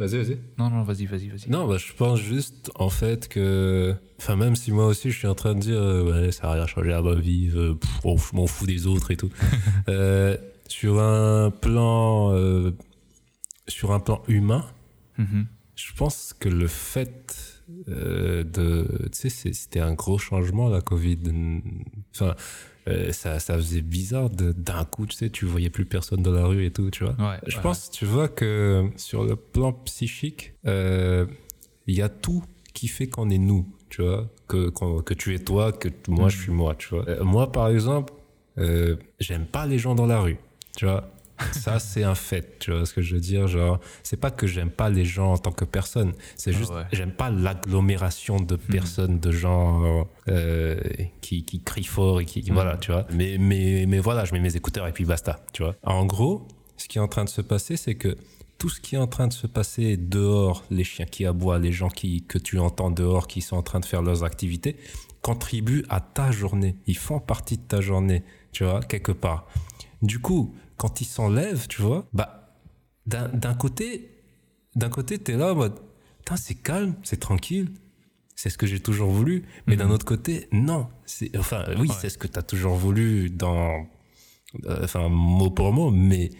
Vas-y, vas-y. Non, non, vas-y, vas-y, vas-y. Non, bah, je pense juste, en fait, que. Enfin, même si moi aussi, je suis en train de dire, euh, ouais, ça n'a rien changé à ma vie, euh, pff, oh, je m'en fous des autres et tout. [LAUGHS] Euh, sur un plan. euh, sur un plan humain, Mhm. je pense que le fait euh, de. Tu sais, c'était un gros changement, la Covid. Enfin, euh, ça, ça faisait bizarre d'un coup, tu sais, tu voyais plus personne dans la rue et tout, tu vois. Ouais, Je ouais, pense, tu vois, que sur le plan psychique, euh, il y a tout qui fait qu'on est nous, tu vois. Que, que tu es toi, que moi, je suis moi, tu vois. Euh, moi, par exemple, j'aime pas les gens dans la rue, tu vois. Ça, c'est un fait, tu vois ce que je veux dire. Genre, c'est pas que j'aime pas les gens en tant que personne, c'est Ah juste, ouais. j'aime pas l'agglomération de personnes, de gens euh, qui, qui crient fort et qui, qui- voilà, tu vois. Mais, mais, mais voilà, je mets mes écouteurs et puis basta, tu vois. En gros, ce qui est en train de se passer, c'est que tout ce qui est en train de se passer dehors, les chiens qui aboient, les gens qui, que tu entends dehors qui sont en train de faire leurs activités, contribuent à ta journée. Ils font partie de ta journée, tu vois, quelque part. Du coup, quand ils s'enlèvent, tu vois, bah, d'un côté, d'un côté, t'es là en mode, c'est calme, c'est tranquille. C'est ce que j'ai toujours voulu. Mais d'un autre côté, non. C'est, enfin, oui, Ouais. c'est ce que t'as toujours voulu dans, euh, enfin, mot pour mot, mais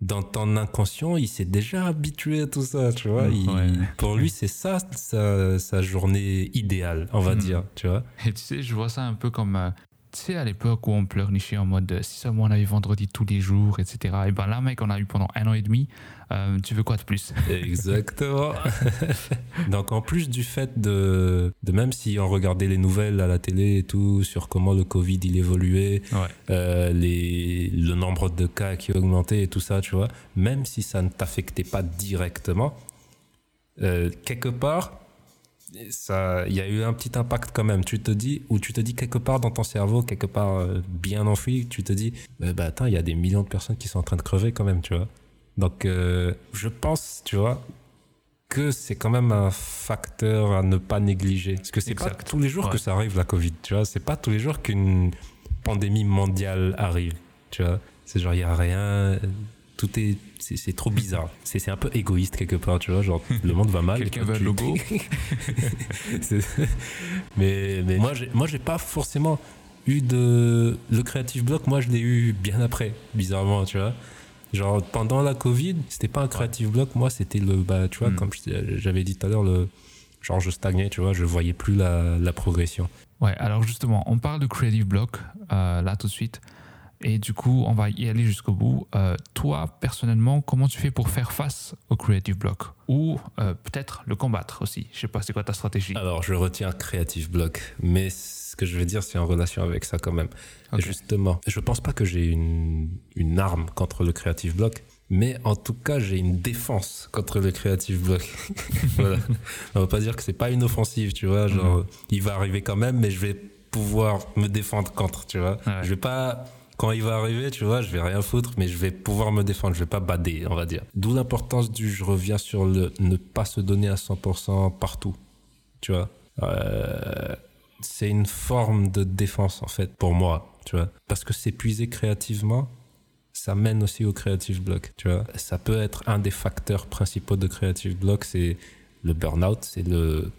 dans ton inconscient, il s'est déjà habitué à tout ça, tu vois. Il- Ouais. Pour lui, c'est ça sa, sa journée idéale, on va Mhm. dire, tu vois. Et tu sais, je vois ça un peu comme. Tu sais, à l'époque où on pleurnichait en mode si seulement on avait vendredi tous les jours, etc. Et ben là, mec, on a eu pendant un an et demi. euh, tu veux quoi de plus? [LAUGHS] Exactement. [LAUGHS] Donc en plus du fait de, de même si on regardait les nouvelles à la télé et tout sur comment le Covid il évoluait, Ouais. euh, les, le nombre de cas qui augmentait et tout ça, tu vois, même si ça ne t'affectait pas directement, euh, quelque part, ça, il y a eu un petit impact quand même. Tu te dis, ou tu te dis quelque part dans ton cerveau, quelque part euh, bien enfoui, tu te dis, euh, bah attends, il y a des millions de personnes qui sont en train de crever quand même, tu vois. Donc, euh, je pense, tu vois, que c'est quand même un facteur à ne pas négliger. Parce que c'est pas tous les jours Ouais. que ça arrive, la Covid, tu vois. C'est pas tous les jours qu'une pandémie mondiale arrive, tu vois. C'est genre, il y a rien, tout est, c'est trop bizarre. C'est un peu égoïste quelque part, tu vois. Genre, le monde va mal. Quelqu'un veut tu- logo [LAUGHS] mais mais moi, moi, j'ai pas forcément eu de. Le Creative Block, moi, je l'ai eu bien après, bizarrement, tu vois. Genre, pendant la Covid, c'était pas un Creative Block, moi, c'était le. Bah, tu vois, Hmm. comme j'avais dit tout à l'heure, le. Genre, je stagnais, tu vois, je voyais plus la, la progression. Ouais, alors justement, on parle de Creative Block euh, là tout de suite. Et du coup, on va y aller jusqu'au bout. Euh, toi, personnellement, comment tu fais pour faire face au Creative Block Ou euh, peut-être le combattre aussi? Je sais pas, c'est quoi ta stratégie? Alors, je retiens Creative Block, mais ce que je veux dire, c'est en relation avec ça quand même. Justement, je pense pas que j'ai une, une arme contre le Creative Block, mais en tout cas, j'ai une défense contre le Creative Block. [LAUGHS] voilà. On va pas dire que c'est pas une offensive, tu vois. Genre, il va arriver quand même, mais je vais pouvoir me défendre contre, tu vois. Ouais. Je vais pas. Quand il va arriver, tu vois, je vais rien foutre, mais je vais pouvoir me défendre. Je vais pas bader, on va dire. D'où l'importance du. Je reviens sur le ne pas se donner à 100% partout, tu vois. Euh, c'est une forme de défense en fait pour moi, tu vois. Parce que s'épuiser créativement, ça mène aussi au creative block, tu vois. Ça peut être un des facteurs principaux de creative block, c'est le burn-out, c'est le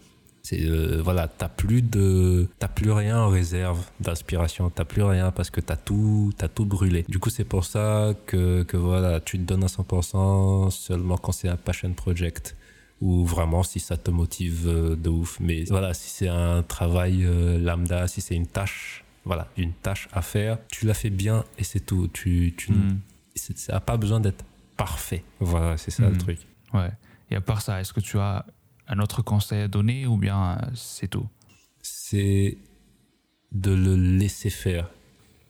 c'est euh, voilà, t'as plus de t'as plus rien en réserve d'inspiration, t'as plus rien parce que t'as tout t'as tout brûlé. Du coup, c'est pour ça que que voilà, tu te donnes à 100% seulement quand c'est un passion project ou vraiment si ça te motive euh, de ouf. Mais voilà, si c'est un travail euh, lambda, si c'est une tâche, voilà, une tâche à faire, tu la fais bien et c'est tout. Tu, tu c'est- ça n'a pas besoin d'être parfait. Voilà, c'est ça le Hmm. truc. Ouais. Et à part ça, est-ce que tu as un autre conseil à donner ou bien euh, c'est tout? C'est de le laisser faire,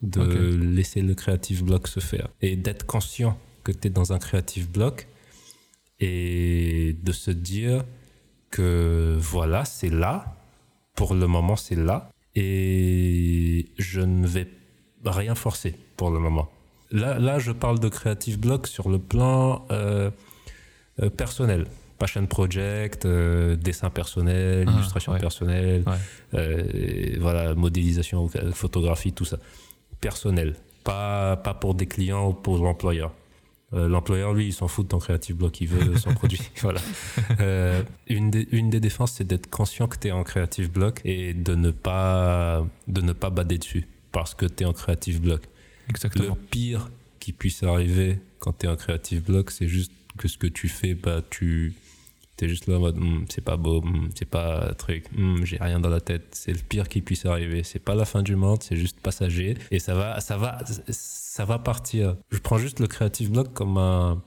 de laisser le creative block se faire et d'être conscient que tu es dans un creative block et de se dire que voilà, c'est là, pour le moment c'est là et je ne vais rien forcer pour le moment. Là, là je parle de creative block sur le plan euh, euh, personnel. Passion project, euh, dessin personnel, Ah, illustration ouais. personnelle, Ouais. euh, voilà, modélisation, photographie, tout ça. Personnel. Pas, pas pour des clients ou pour l'employeur. Euh, l'employeur, lui, il s'en fout de ton creative block, il veut son produit. [LAUGHS] Voilà. [LAUGHS] Euh, une, des, une des défenses, c'est d'être conscient que tu es en creative block et de ne pas, de ne pas bader dessus parce que tu es en creative block. Le Exactement. pire qui puisse arriver quand tu es en creative block, c'est juste que ce que tu fais, bah, tu es juste là en mode Hmm, c'est pas beau, hmm, c'est pas truc, hmm, j'ai rien dans la tête. C'est le pire qui puisse arriver. C'est pas la fin du monde, c'est juste passager et ça va, ça va, ça va partir. Je prends juste le creative block comme un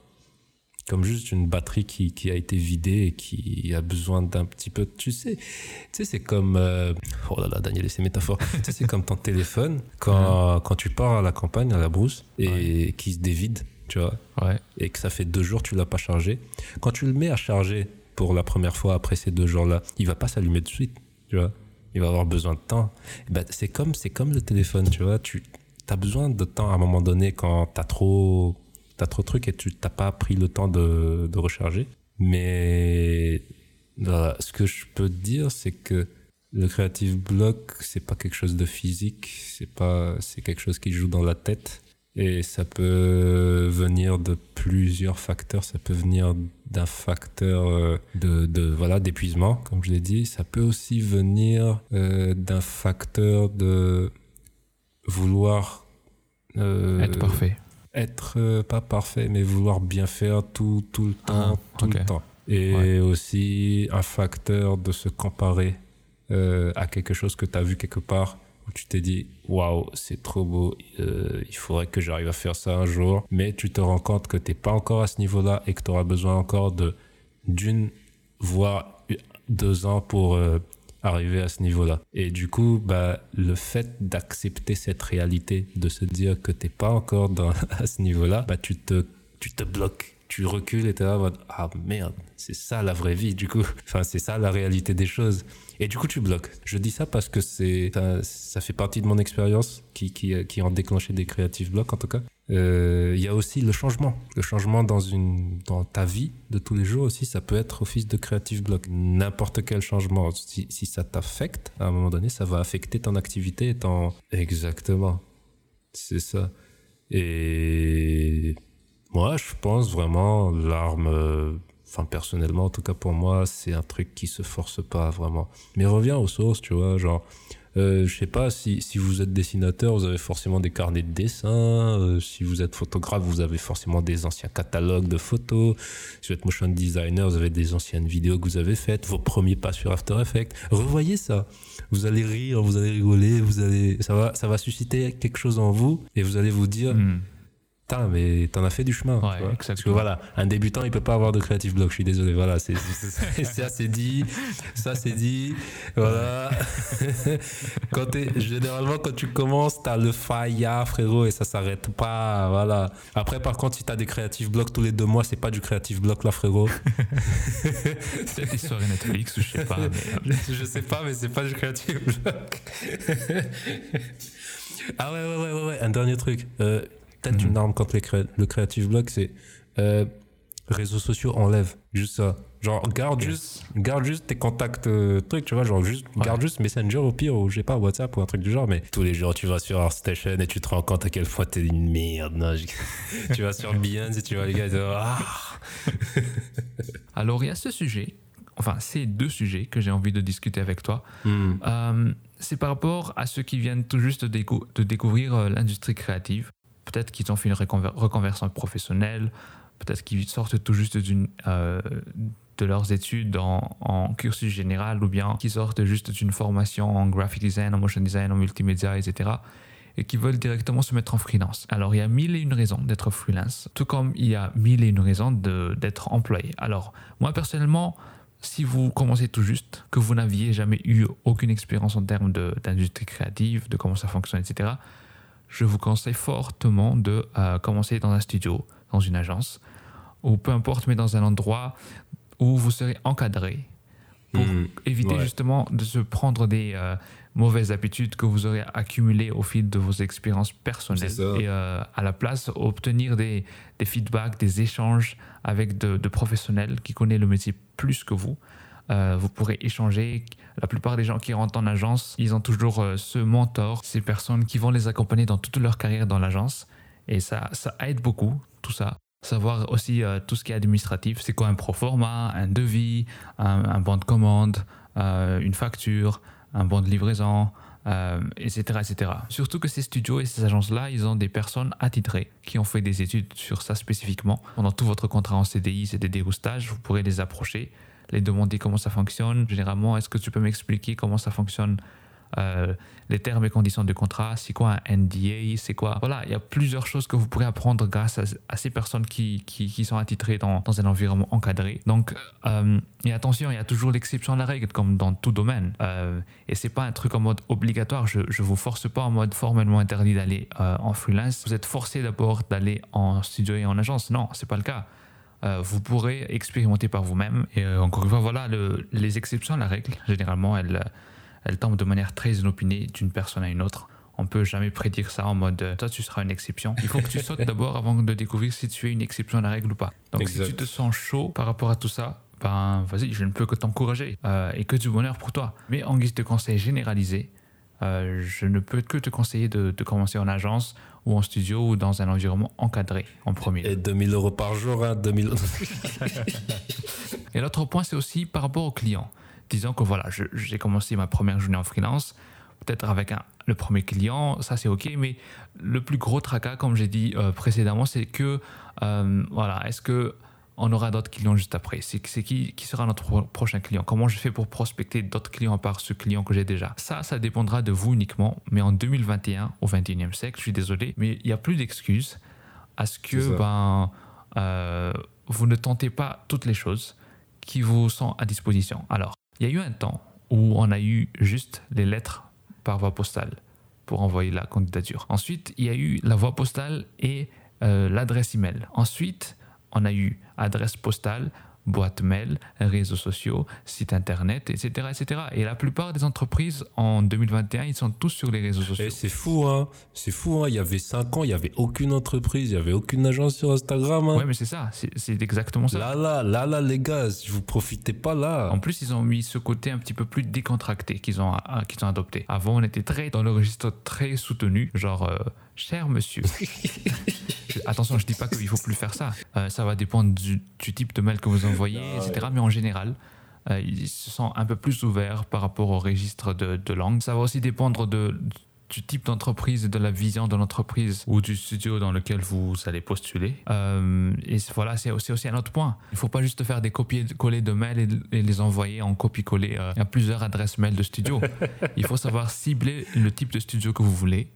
comme juste une batterie qui, qui a été vidée et qui a besoin d'un petit peu tu sais tu sais c'est comme euh, oh là là Daniel et ses métaphores tu sais c'est comme ton téléphone quand, quand tu pars à la campagne à la brousse et qui se dévide tu vois Ouais. et que ça fait deux jours tu l'as pas chargé quand tu le mets à charger pour la première fois après ces deux jours là il va pas s'allumer de suite tu vois. Il va avoir besoin de temps. Eh ben, c'est comme c'est comme le téléphone tu vois. Tu as besoin de temps à un moment donné quand t'as trop t'as trop de trucs et tu t'as pas pris le temps de, de recharger. Mais voilà, ce que je peux te dire c'est que le creative block c'est pas quelque chose de physique. C'est pas c'est quelque chose qui joue dans la tête et ça peut venir de plusieurs facteurs. Ça peut venir d'un facteur euh, de, de voilà d'épuisement, comme je l'ai dit. Ça peut aussi venir euh, d'un facteur de vouloir euh, Être parfait. être euh, pas parfait, mais vouloir bien faire tout, tout le temps, Ah, tout le temps. Et Ouais. aussi un facteur de se comparer à quelque chose que tu as vu quelque part tu t'es dit waouh, c'est trop beau, euh, il faudrait que j'arrive à faire ça un jour. Mais tu te rends compte que tu pas encore à ce niveau-là et que tu auras besoin encore de d'une, voire deux ans pour euh, arriver à ce niveau-là. Et du coup, bah, le fait d'accepter cette réalité, de se dire que t'es pas encore [LAUGHS] à ce niveau-là, bah, tu te, tu te bloques. Tu recules et t'es là ah merde, c'est ça la vraie vie, du coup. Enfin, c'est ça la réalité des choses. Et du coup, tu bloques. Je dis ça parce que c'est, ça, fait partie de mon expérience qui, qui, qui ont déclenché des créatifs blocs, en tout cas. Euh, Il y a aussi le changement. Le changement dans, une, dans ta vie de tous les jours aussi, ça peut être office de creative block. N'importe quel changement, si, si ça t'affecte, à un moment donné, ça va affecter ton activité et ton... Exactement. C'est ça. Et moi, je pense vraiment l'arme... Enfin, personnellement, en tout cas pour moi, c'est un truc qui se force pas vraiment. Mais reviens aux sources, tu vois, genre... euh, je sais pas, si, si vous êtes dessinateur, vous avez forcément des carnets de dessin. Euh, si vous êtes photographe, vous avez forcément des anciens catalogues de photos. Si vous êtes motion designer, vous avez des anciennes vidéos que vous avez faites, vos premiers pas sur After Effects. Revoyez ça. Vous allez rire, vous allez rigoler, vous allez, ça va, ça va susciter quelque chose en vous et vous allez vous dire, Hmm. Putain, mais t'en as fait du chemin. Ouais, tu vois. Parce que voilà, un débutant, il peut pas avoir de creative block. Je suis désolé. Voilà, c'est [LAUGHS] c'est- ça c'est dit, ça c'est dit. Voilà. [LAUGHS] quand généralement, quand tu commences, t'as le fire, frérot, et ça s'arrête pas. Voilà. Après, par contre, si t'as des creative blocks tous les deux mois, c'est pas du creative block là, frérot. [LAUGHS] Peut-être des soirées Netflix ou je sais pas. mais, euh, je sais pas, mais c'est pas du creative block. ah ouais, ouais, ouais, ouais, ouais. Un dernier truc. Euh, Peut-être Mhm. une arme contre les cré- le creative block, c'est euh, réseaux sociaux enlève juste ça. Genre garde juste, garde juste tes contacts euh, trucs, tu vois, genre juste Ouais. garde juste Messenger au pire ou je sais pas WhatsApp ou un truc du genre. Mais tous les jours tu vas sur ArtStation et tu te rends compte à quel point t'es une merde. non, je- [LAUGHS] tu vas sur Behance et tu vois les gars, ah. [LAUGHS] Alors, il y a ce sujet, enfin, ces deux sujets que j'ai envie de discuter avec toi. Hmm. Euh, c'est par rapport à ceux qui viennent tout juste de, décou- de découvrir euh, l'industrie créative. Peut-être qu'ils ont fait une reconver- reconversion professionnelle, peut-être qu'ils sortent tout juste euh, de leurs études en, cursus général, ou bien qu'ils sortent juste d'une formation en graphic design, en motion design, en multimédia, etc. Et qui veulent directement se mettre en freelance. Alors, il y a mille et une raisons d'être freelance, tout comme il y a mille et une raisons d'être employé. Alors, moi, personnellement, si vous commencez tout juste, que vous n'aviez jamais eu aucune expérience en termes d'industrie créative, de comment ça fonctionne, etc., je vous conseille fortement de euh, commencer dans un studio, dans une agence, ou peu importe, mais dans un endroit où vous serez encadré pour Hmm. éviter Ouais. justement de se prendre des euh, mauvaises habitudes que vous aurez accumulées au fil de vos expériences personnelles et euh, à la place obtenir des, des feedbacks, des échanges avec de, de professionnels qui connaissent le métier plus que vous. Euh, vous pourrez échanger. La plupart des gens qui rentrent en agence, ils ont toujours euh, ce mentor, ces personnes qui vont les accompagner dans toute leur carrière dans l'agence. Et ça, ça aide beaucoup, tout ça. Savoir aussi euh, tout ce qui est administratif, c'est quoi un proforma, un devis, un, un bon de commande, euh, une facture, un bon de livraison, etc., etc. Surtout que ces studios et ces agences-là, ils ont des personnes attitrées qui ont fait des études sur ça spécifiquement. Pendant tout votre contrat en CDI, CDD ou stage, vous pourrez les approcher, les demander comment ça fonctionne. Généralement, est-ce que tu peux m'expliquer comment ça fonctionne euh, les termes et conditions de contrat, c'est quoi un NDA, c'est quoi... Voilà, il y a plusieurs choses que vous pourrez apprendre grâce à, ces personnes qui, qui, sont attitrées dans, dans un environnement encadré. Donc, euh, et attention, il y a toujours l'exception à la règle, comme dans tout domaine. Euh, et c'est pas un truc en mode obligatoire, je, je vous force pas en mode formellement interdit d'aller euh, en freelance. Vous êtes forcé d'abord d'aller en studio et en agence. Non, c'est pas le cas. Euh, vous pourrez expérimenter par vous-même. Et euh, encore une fois, voilà, le- les exceptions à la règle, généralement, elles, elles tombent de manière très inopinée d'une personne à une autre. On peut jamais prédire ça en mode euh, toi tu seras une exception. Il faut que tu sautes d'abord avant de découvrir si tu es une exception à la règle ou pas. Donc Exact. si tu te sens chaud par rapport à tout ça, ben vas-y, je ne peux que t'encourager euh, et que du bonheur pour toi. Mais en guise de conseil généralisé, euh, je ne peux que te conseiller de, de commencer en agence ou en studio ou dans un environnement encadré en premier. Et 2000 euros par jour, hein, 2000 [LAUGHS] Et l'autre point, c'est aussi par rapport aux clients. Disons que voilà, j'ai commencé ma première journée en freelance, peut-être avec un, le premier client, ça c'est ok, mais le plus gros tracas, comme j'ai dit euh, précédemment, c'est que, euh, voilà, est-ce que on aura d'autres clients juste après C'est qui, qui sera notre pro- prochain client? Comment je fais pour prospecter d'autres clients à part ce client que j'ai déjà? Ça, ça dépendra de vous uniquement, mais en 2021, au 21e siècle, je suis désolé, mais il n'y a plus d'excuses à ce que ben, euh, vous ne tentez pas toutes les choses qui vous sont à disposition. Alors, il y a eu un temps où on a eu juste les lettres par voie postale pour envoyer la candidature. Ensuite, il y a eu la voie postale et euh, l'adresse email. Ensuite, on a eu adresse postale, boîte mail, réseaux sociaux, site internet, etc., etc. Et la plupart des entreprises en 2021, ils sont tous sur les réseaux sociaux. Eh, c'est fou, hein. C'est fou, hein. Il y avait 5 ans, il n'y avait aucune entreprise, il n'y avait aucune agence sur Instagram. Hein. Ouais, mais c'est ça, c'est exactement ça. Là, là, là, là, les gars, si vous profitez pas là. En plus, ils ont mis ce côté un petit peu plus décontracté qu'ils ont, qu'ils ont adopté. Avant, on était très dans le registre très soutenu, genre euh, cher monsieur. Attention, je dis pas qu'il faut plus faire ça. Euh, ça va dépendre du, du type de mail que vous envoyez, Ah, etc. Mais en général, euh, ils se sont un peu plus ouverts par rapport au registre de, de langue. Ça va aussi dépendre de, du type d'entreprise et de la vision de l'entreprise ou du studio dans lequel vous allez postuler. Euh, et voilà, c'est aussi, aussi un autre point. Il ne faut pas juste faire des copier-coller de mails et, et, les envoyer en copie-coller euh, à plusieurs adresses mail de studio. [LAUGHS] Il faut savoir cibler le type de studio que vous voulez.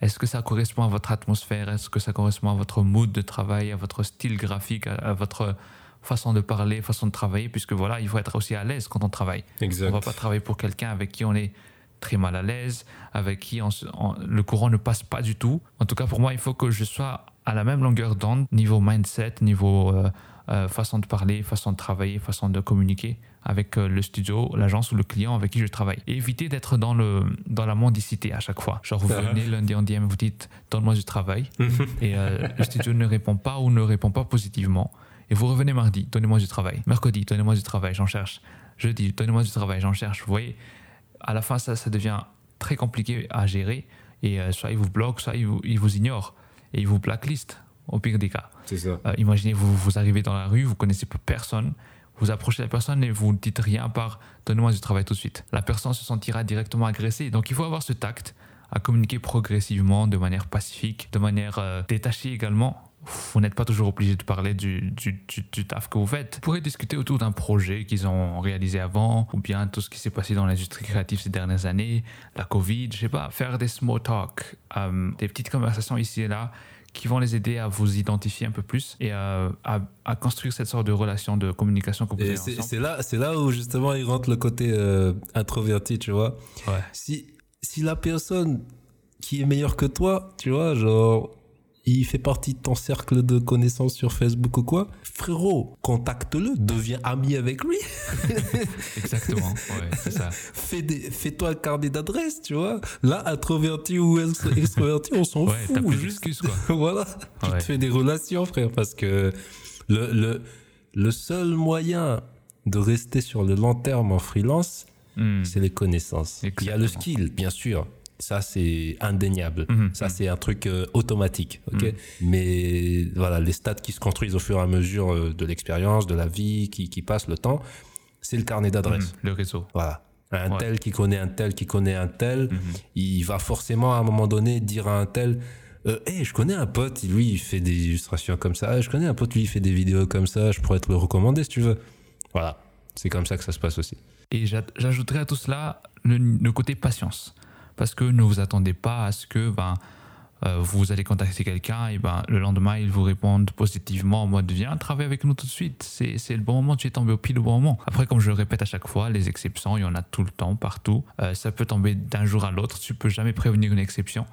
Est-ce que ça correspond à votre atmosphère? Est-ce que ça correspond à votre mood de travail, à votre style graphique, à, à votre façon de parler, façon de travailler, puisque voilà, il faut être aussi à l'aise quand on travaille. Exact. On va pas travailler pour quelqu'un avec qui on est très mal à l'aise, avec qui on, on, le courant ne passe pas du tout. En tout cas, pour moi, il faut que je sois à la même longueur d'onde, niveau mindset, niveau euh, euh, façon de parler, façon de travailler, façon de communiquer avec euh, le studio, l'agence ou le client avec qui je travaille. Et éviter d'être dans, le, dans la mendicité à chaque fois. Genre, vous venez lundi en DM, vous dites, donne-moi du travail. [LAUGHS] et euh, le studio ne répond pas ou ne répond pas positivement. Et vous revenez mardi, donnez-moi du travail. Mercredi, donnez-moi du travail, j'en cherche. Jeudi, donnez-moi du travail, j'en cherche. Vous voyez, à la fin, ça, ça devient très compliqué à gérer. Et euh, soit ils vous bloquent, soit ils vous, ils vous ignorent. Et ils vous blacklist, au pire des cas. Ça. Euh, imaginez, vous, vous arrivez dans la rue, vous connaissez personne. Vous approchez la personne et vous ne dites rien par donnez-moi du travail tout de suite. La personne se sentira directement agressée. Donc il faut avoir ce tact à communiquer progressivement, de manière pacifique, de manière euh, détachée également vous n'êtes pas toujours obligé de parler du, du, taf que vous faites. Vous pourrez discuter autour d'un projet qu'ils ont réalisé avant, ou bien tout ce qui s'est passé dans l'industrie créative ces dernières années, la Covid, je sais pas, faire des small talk, euh, des petites conversations ici et là qui vont les aider à vous identifier un peu plus et à, à, à construire cette sorte de relation de communication que vous avez ensemble. C'est là, c'est là où justement il rentre le côté euh, introverti, tu vois. Ouais. Si, si la personne qui est meilleure que toi, tu vois, genre il fait partie de ton cercle de connaissances sur Facebook ou quoi, frérot, contacte-le, deviens ami avec lui. [LAUGHS] Exactement, ouais, c'est ça. Fais des, fais-toi un carnet d'adresses, tu vois. Là, introverti ou extroverti, on s'en ouais, fout. T'as plus Juste, quoi. [LAUGHS] voilà, tu te fais des relations, frère, parce que le, le, le seul moyen de rester sur le long terme en freelance, Hmm. c'est les connaissances. Il y a le skill, bien sûr. Ça, c'est indéniable. Mhm, Ça, mhm. c'est un truc euh, automatique. ok Mhm. Mais voilà, les stats qui se construisent au fur et à mesure euh, de l'expérience, de la vie, qui, qui passe le temps, c'est le carnet d'adresses. Hmm, le réseau. Voilà. Un Ouais. tel qui connaît un tel qui connaît un tel, Mhm. il va forcément à un moment donné dire à un tel euh, hey, je connais un pote, lui il fait des illustrations comme ça, je connais un pote, lui il fait des vidéos comme ça, je pourrais te le recommander si tu veux. Voilà, c'est comme ça que ça se passe aussi. Et j'a- j'ajouterais à tout cela le, le côté patience. Parce que ne vous attendez pas à ce que ben, euh, vous allez contacter quelqu'un et ben, le lendemain, il vous réponde positivement en mode viens travailler avec nous tout de suite. C'est le bon moment, tu es tombé au pile au bon moment. Après, comme je le répète à chaque fois, les exceptions, il y en a tout le temps, partout. Euh, ça peut tomber d'un jour à l'autre, tu peux jamais prévenir une exception.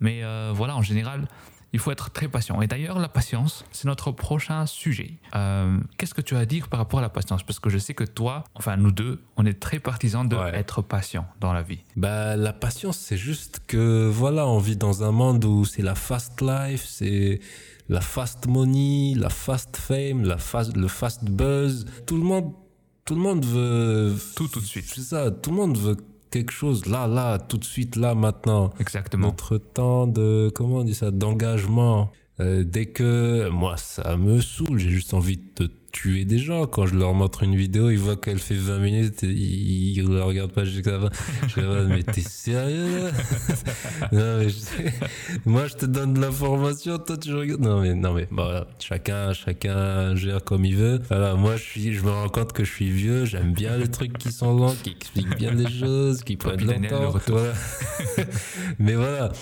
Mais euh, voilà, en général, il faut être très patient. Et d'ailleurs, la patience, c'est notre prochain sujet. Euh, Qu'est-ce que tu as à dire par rapport à la patience? Parce que je sais que toi, enfin nous deux, on est très partisans de Ouais. être patient dans la vie. Bah, la patience, c'est juste que, voilà, on vit dans un monde où c'est la fast life, c'est la fast money, la fast fame, la fast, le fast buzz. Tout le monde, tout le monde veut. Tout, tout de suite. C'est ça, tout le monde veut quelque chose là, là, tout de suite, là, maintenant. Exactement. Notre temps de, comment on dit ça, d'engagement. Euh, dès que, moi, ça me saoule, j'ai juste envie de tuer des gens. Quand je leur montre une vidéo, ils voient qu'elle fait 20 minutes, et ils, ils la regardent pas jusqu'à la fin. Je suis là, mais t'es sérieux, là? [LAUGHS] Non, mais je- moi, je te donne de l'information, toi, tu regardes. Non, mais, non, mais, voilà. Chacun, chacun gère comme il veut. Voilà, moi, je suis, je me rends compte que je suis vieux, j'aime bien les trucs qui sont lents, qui expliquent bien les choses, qui prennent longtemps. Voilà. [LAUGHS] Mais voilà,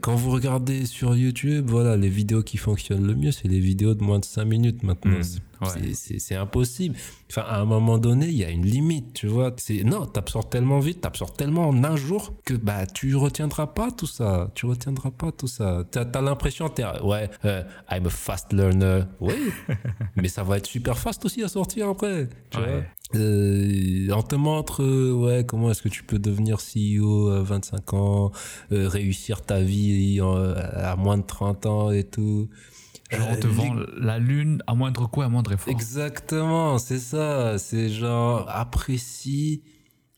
quand vous regardez sur YouTube, voilà, les vidéos qui fonctionnent le mieux, c'est les vidéos de moins de 5 minutes maintenant. Mm, C'est- ouais. c'est- impossible. Enfin, à un moment donné, il y a une limite, tu vois. Non, t'absorbes tellement vite, t'absorbes tellement en un jour que bah tu retiendras pas tout ça. Tu retiendras pas tout ça. T'as as, l'impression, t'es ouais, euh, I'm a fast learner. Oui, [LAUGHS] mais ça va être super fast aussi à sortir après. Tu Ouais. vois. Euh, on te montre, euh, ouais, comment est-ce que tu peux devenir CEO à 25 ans, euh, réussir ta vie en- à moins de 30 ans et tout. Genre, on te Euh, vend la lune à moindre coût, à moindre effort. Exactement, c'est ça. C'est genre, apprécie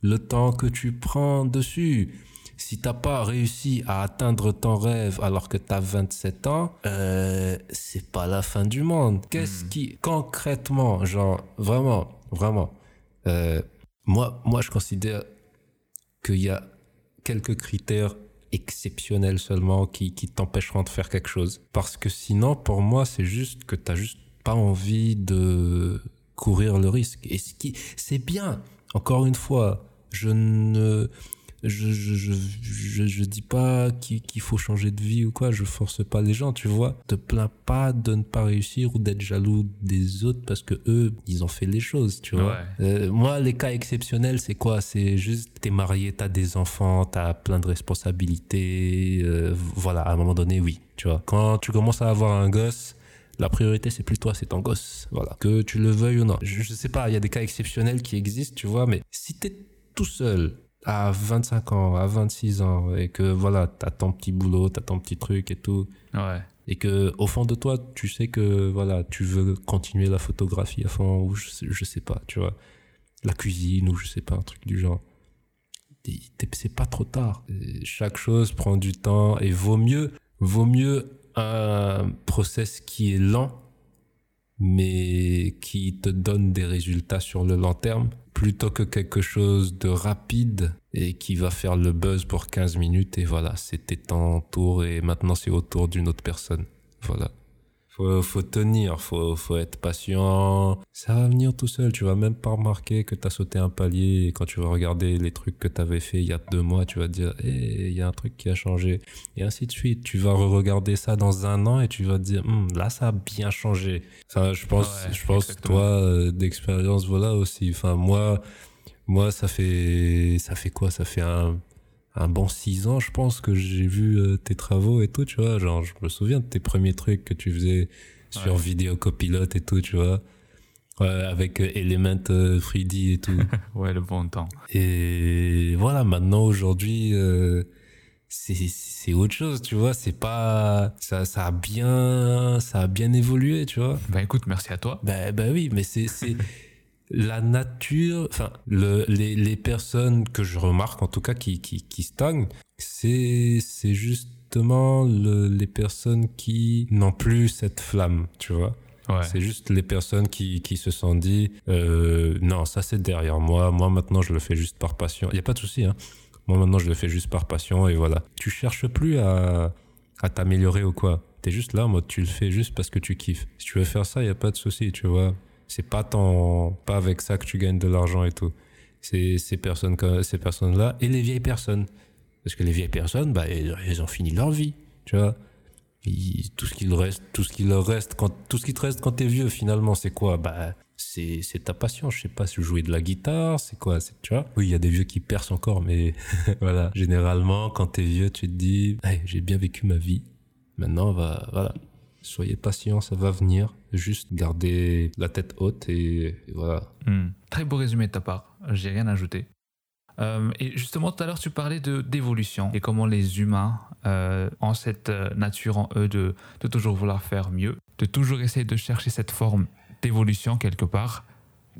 le temps que tu prends dessus. Si t'as pas réussi à atteindre ton rêve alors que t'as 27 ans, euh, c'est pas la fin du monde. Qu'est-ce qui, concrètement, genre, vraiment, vraiment, Euh, moi, moi, je considère qu'il y a quelques critères exceptionnels seulement qui, qui t'empêcheront de faire quelque chose. Parce que sinon, pour moi, c'est juste que t'as juste pas envie de courir le risque. Et ce qui, c'est bien. Encore une fois, je ne, je, je, je, je, dis pas qu'il qu'il faut changer de vie ou quoi, je force pas les gens, tu vois. Te plains pas de ne pas réussir ou d'être jaloux des autres parce que eux, ils ont fait les choses, tu vois. Ouais. Euh, moi, les cas exceptionnels, c'est quoi? C'est juste, t'es marié, t'as des enfants, t'as plein de responsabilités, euh, voilà, à un moment donné, oui, tu vois. Quand tu commences à avoir un gosse, la priorité, c'est plus toi, c'est ton gosse. Voilà. Que tu le veuilles ou non. Je, je sais pas, il y a des cas exceptionnels qui existent, tu vois, mais si t'es tout seul à 25 ans, à 26 ans, et que voilà, t'as ton petit boulot, t'as ton petit truc et tout, Ouais. et que au fond de toi, tu sais que voilà, tu veux continuer la photographie à fond, ou je sais, je sais pas, tu vois, la cuisine, ou je sais pas, un truc du genre. C'est pas trop tard. Et Chaque chose prend du temps et vaut mieux, vaut mieux un process qui est lent, mais qui te donne des résultats sur le long terme, plutôt que quelque chose de rapide et qui va faire le buzz pour 15 minutes et voilà, c'était ton tour et maintenant c'est au tour d'une autre personne. Voilà. Faut, faut tenir, faut, faut être patient. Ça va venir tout seul. Tu vas même pas remarquer que t'as sauté un palier et quand tu vas regarder les trucs que t'avais fait il y a deux mois, tu vas te dire, eh, il y a un truc qui a changé. Et ainsi de suite. Tu vas re-regarder ça dans un an et tu vas te dire, Hum, là, ça a bien changé. Enfin, je pense, Ouais, je pense, exactement. toi, euh, d'expérience, voilà aussi. Enfin, moi, moi, ça fait, ça fait quoi? Ça fait un, un bon six ans, je pense, que j'ai vu euh, tes travaux et tout, tu vois. Genre, je me souviens de tes premiers trucs que tu faisais sur Ouais. vidéo copilote et tout, tu vois. Ouais, avec euh, Element euh, 3D et tout. [LAUGHS] Ouais, le bon temps. et voilà, maintenant, aujourd'hui, euh, c'est c'est autre chose, tu vois. C'est pas. Ça, ça, a bien, ça a bien évolué, tu vois. Ben écoute, merci à toi. Ben, ben oui, mais c'est c'est [LAUGHS] la nature, enfin le, les, les personnes que je remarque en tout cas qui qui, qui stagnent, c'est c'est justement le, les personnes qui n'ont plus cette flamme, tu vois. Ouais. C'est juste les personnes qui, qui se sont dit euh, non ça c'est derrière moi, moi maintenant je le fais juste par passion. Il y a pas de souci hein. Moi maintenant je le fais juste par passion et voilà. Tu cherches plus à à t'améliorer ou quoi. T'es juste là en mode tu le fais juste parce que tu kiffes. Si tu veux faire ça, il y a pas de souci, tu vois. C'est pas ton pas avec ça que tu gagnes de l'argent et tout. C'est ces personnes ces personnes là et les vieilles personnes. Parce que les vieilles personnes bah elles, ont fini leur vie, tu vois. Tout ce qu'il reste tout ce qui leur reste quand tout ce qui te reste quand t'es vieux finalement c'est quoi? Bah c'est ta passion. Je sais pas si jouer de la guitare c'est quoi? Tu vois? Oui il y a des vieux qui percent encore mais [LAUGHS] voilà. Généralement quand t'es vieux tu te dis j'ai bien vécu ma vie. Maintenant va voilà soyez patient ça va venir juste garder la tête haute et, et voilà Hmm. Très beau résumé de ta part. J'ai rien ajouté. Euh, et justement, tout à l'heure, tu parlais de d'évolution et comment les humains euh, ont cette euh, nature en eux de, de toujours vouloir faire mieux, de toujours essayer de chercher cette forme d'évolution quelque part.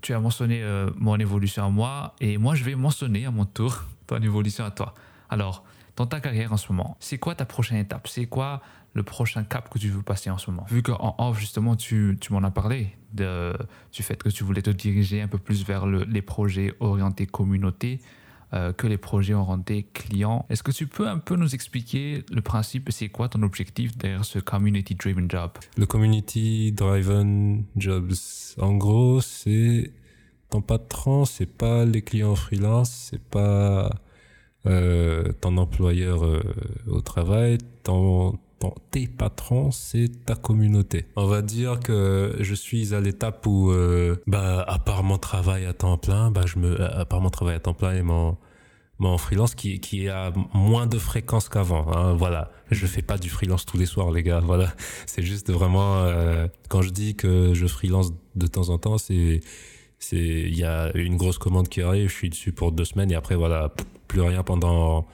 Tu as mentionné euh, mon évolution à moi et moi, je vais mentionner à mon tour [LAUGHS] ton évolution à toi. Alors, dans ta carrière en ce moment, c'est quoi ta prochaine étape? C'est quoi le prochain cap que tu veux passer en ce moment Vu qu'en off, justement, tu, tu m'en as parlé de, du fait que tu voulais te diriger un peu plus vers le- les projets orientés communauté euh, que les projets orientés clients. Est-ce que tu peux un peu nous expliquer le principe C'est quoi ton objectif derrière ce community driven job? Le community driven jobs. En gros, c'est ton patron, c'est pas les clients freelance, c'est pas euh, ton employeur euh, au travail, ton, tes patrons, c'est ta communauté. On va dire que je suis à l'étape où, euh, bah, à part mon travail à temps plein, bah, je me, à part mon travail à temps plein et mon mon freelance qui, qui a moins de fréquence qu'avant. Hein, voilà, je fais pas du freelance tous les soirs, les gars. [LAUGHS] Voilà, c'est juste vraiment euh, quand je dis que je freelance de temps en temps, c'est c'est il y a une grosse commande qui arrive, je suis dessus pour deux semaines et après voilà plus rien pendant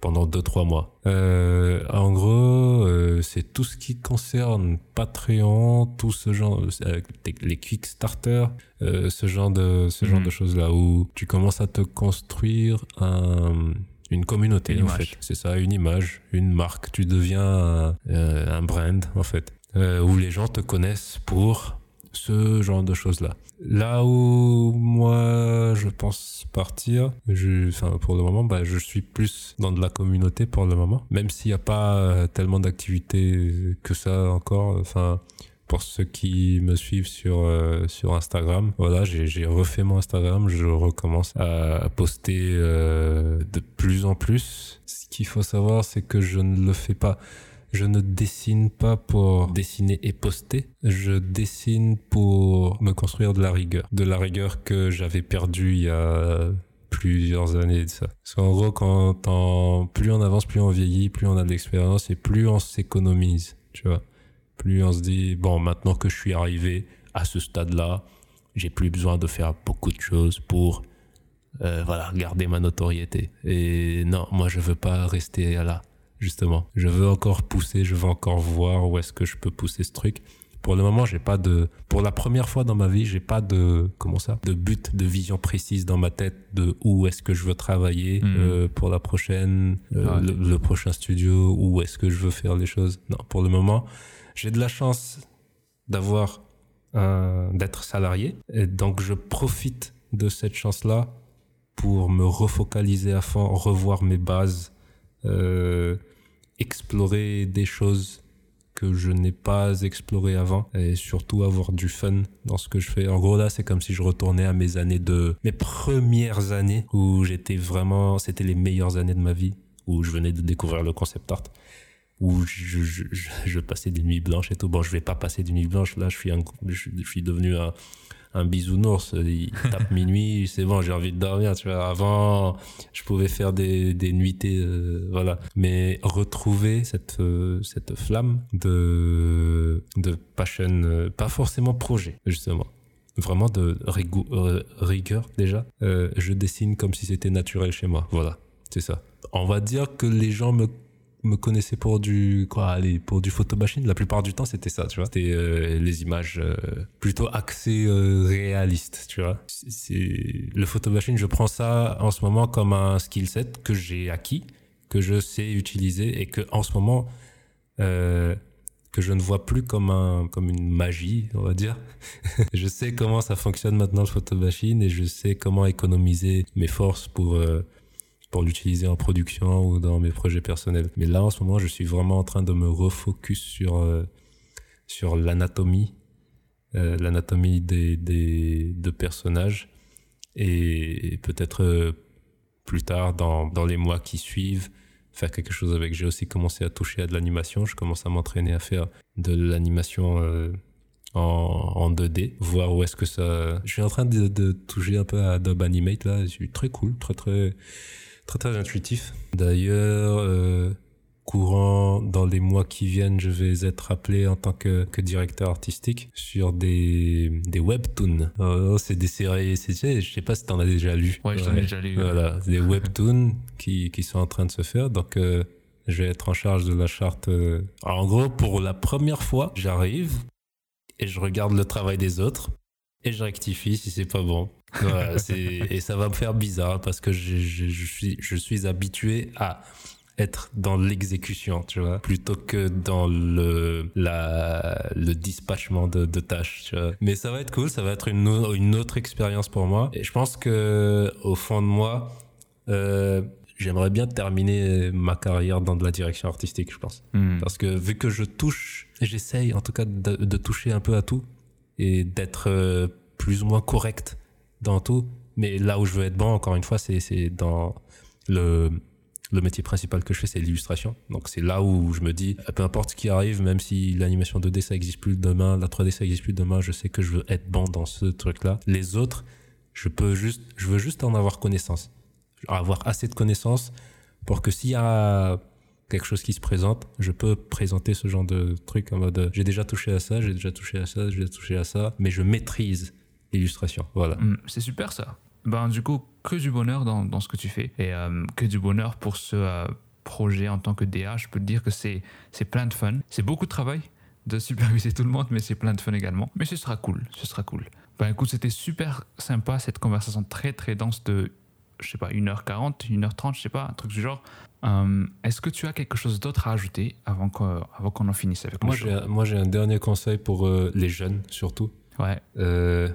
pendant deux trois mois. Euh, en gros, euh, c'est tout ce qui concerne Patreon, tout ce genre, euh, les Kickstarter, ce genre de ce genre Mhm. de choses là où tu commences à te construire un, une communauté Une en image. fait. C'est ça, une image, une marque. Tu deviens un, un brand en fait, où les gens te connaissent pour ce genre de choses-là. Là où moi je pense partir, je, enfin pour le moment, bah, je suis plus dans de la communauté pour le moment, même s'il n'y a pas euh, tellement d'activités que ça encore. Enfin, pour ceux qui me suivent sur euh, sur Instagram, voilà, j'ai refait mon Instagram, je recommence à poster euh, de plus en plus. Ce qu'il faut savoir, c'est que je ne le fais pas. Je ne dessine pas pour dessiner et poster. Je dessine pour me construire de la rigueur. De la rigueur que j'avais perdue il y a plusieurs années de ça. Parce qu'en gros, quand plus on avance, plus on vieillit, plus on a de l'expérience et plus on s'économise, tu vois. Plus on se dit, bon, maintenant que je suis arrivé à ce stade-là, j'ai plus besoin de faire beaucoup de choses pour, euh, voilà, garder ma notoriété. Et non, moi, je veux pas rester là justement. Je veux encore pousser, je veux encore voir où est-ce que je peux pousser ce truc. Pour le moment, j'ai pas de, pour la première fois dans ma vie, j'ai pas de, comment ça, de but, de vision précise dans ma tête de où est-ce que je veux travailler Mhm. euh, pour la prochaine, euh, Ouais. le, le prochain studio, où est-ce que je veux faire les choses. Non, pour le moment, j'ai de la chance d'avoir, un- d'être salarié, et donc je profite de cette chance-là pour me refocaliser à fond, revoir mes bases, euh, explorer des choses que je n'ai pas explorées avant et surtout avoir du fun dans ce que je fais. En gros là, c'est comme si je retournais à mes années de mes premières années où j'étais vraiment c'était les meilleures années de ma vie où je venais de découvrir le concept art où je, je, je, passais des nuits blanches et tout. Bon, je vais pas passer des nuits blanches. Là, je suis, un, je suis devenu un, un bisounours. Il [LAUGHS] tape minuit, c'est bon, j'ai envie de dormir. Tu vois, avant, je pouvais faire des, des nuitées, euh, voilà. Mais retrouver cette, euh, cette flamme de, de passion, euh, pas forcément projet, justement. Vraiment de euh, rigueur, déjà. Euh, je dessine comme si c'était naturel chez moi. Voilà, c'est ça. On va dire que les gens me me connaissaient pour du quoi allez pour du photobashing la plupart du temps c'était ça tu vois. C'était euh, les images euh, plutôt axées euh, réalistes tu vois. C'est le photobashing je prends ça en ce moment comme un skill set que j'ai acquis que je sais utiliser et que en ce moment euh, que je ne vois plus comme un comme une magie on va dire. [LAUGHS] Je sais comment ça fonctionne maintenant le photobashing et je sais comment économiser mes forces pour pour l'utiliser en production ou dans mes projets personnels. Mais là, en ce moment, je suis vraiment en train de me refocus sur, euh, sur l'anatomie, euh, l'anatomie des, des, de personnages. Et, peut-être euh, plus tard, dans, dans les mois qui suivent, faire quelque chose avec. J'ai aussi commencé à toucher à de l'animation. Je commence à m'entraîner à faire de l'animation en, en 2D, voir où est-ce que ça. Je suis en train de, de toucher un peu à Adobe Animate là. C'est très cool, très très très très intuitif. D'ailleurs, euh, courant dans les mois qui viennent, je vais être appelé en tant que, que directeur artistique sur des, des webtoons. Oh, c'est des séries, c'est, je sais pas si t'en as déjà lu. Ouais, je t'en ai déjà lu. Voilà, des webtoons qui, qui sont en train de se faire. Donc, euh, je vais être en charge de la charte. euh. Alors, en gros, pour la première fois, j'arrive et je regarde le travail des autres et je rectifie si c'est pas bon. Voilà, [LAUGHS] et ça va me faire bizarre parce que je, je, je suis je suis habitué à être dans l'exécution, tu vois, plutôt que dans le la le dispatchement de, de tâches, tu vois. Mais ça va être cool, ça va être une au- une autre expérience pour moi. Et je pense que au fond de moi, euh, j'aimerais bien terminer ma carrière dans de la direction artistique, je pense. Hmm. Parce que vu que je touche, j'essaye en tout cas de, de toucher un peu à tout et d'être euh, plus ou moins correct dans tout. Mais là où je veux être bon, encore une fois, c'est dans le, le métier principal que je fais, c'est l'illustration. Donc c'est là où je me dis, peu importe ce qui arrive, même si l'animation 2D ça existe plus demain, la 3D ça existe plus demain, je sais que je veux être bon dans ce truc-là. Les autres, je peux juste, je veux juste en avoir connaissance, avoir assez de connaissances pour que s'il y a quelque chose qui se présente, je peux présenter ce genre de truc en mode euh, j'ai déjà touché à ça, j'ai déjà touché à ça, j'ai déjà touché à ça, mais je maîtrise l'illustration. Voilà. Hmm, C'est super ça. Ben, du coup, que du bonheur dans, ce que tu fais. Et euh, que du bonheur pour ce euh, projet en tant que DA. Je peux te dire que c'est c'est plein de fun. C'est beaucoup de travail de superviser tout le monde, mais c'est plein de fun également. Mais ce sera cool, ce sera cool. Ben écoute, c'était super sympa cette conversation très très dense de, je sais pas, 1h40, 1h30, je sais pas, un truc du genre. Euh, Est-ce que tu as quelque chose d'autre à ajouter avant qu'on avant qu'on en finisse avec Moi, moi, j'ai un dernier conseil pour euh, les jeunes, surtout. Ouais. Euh,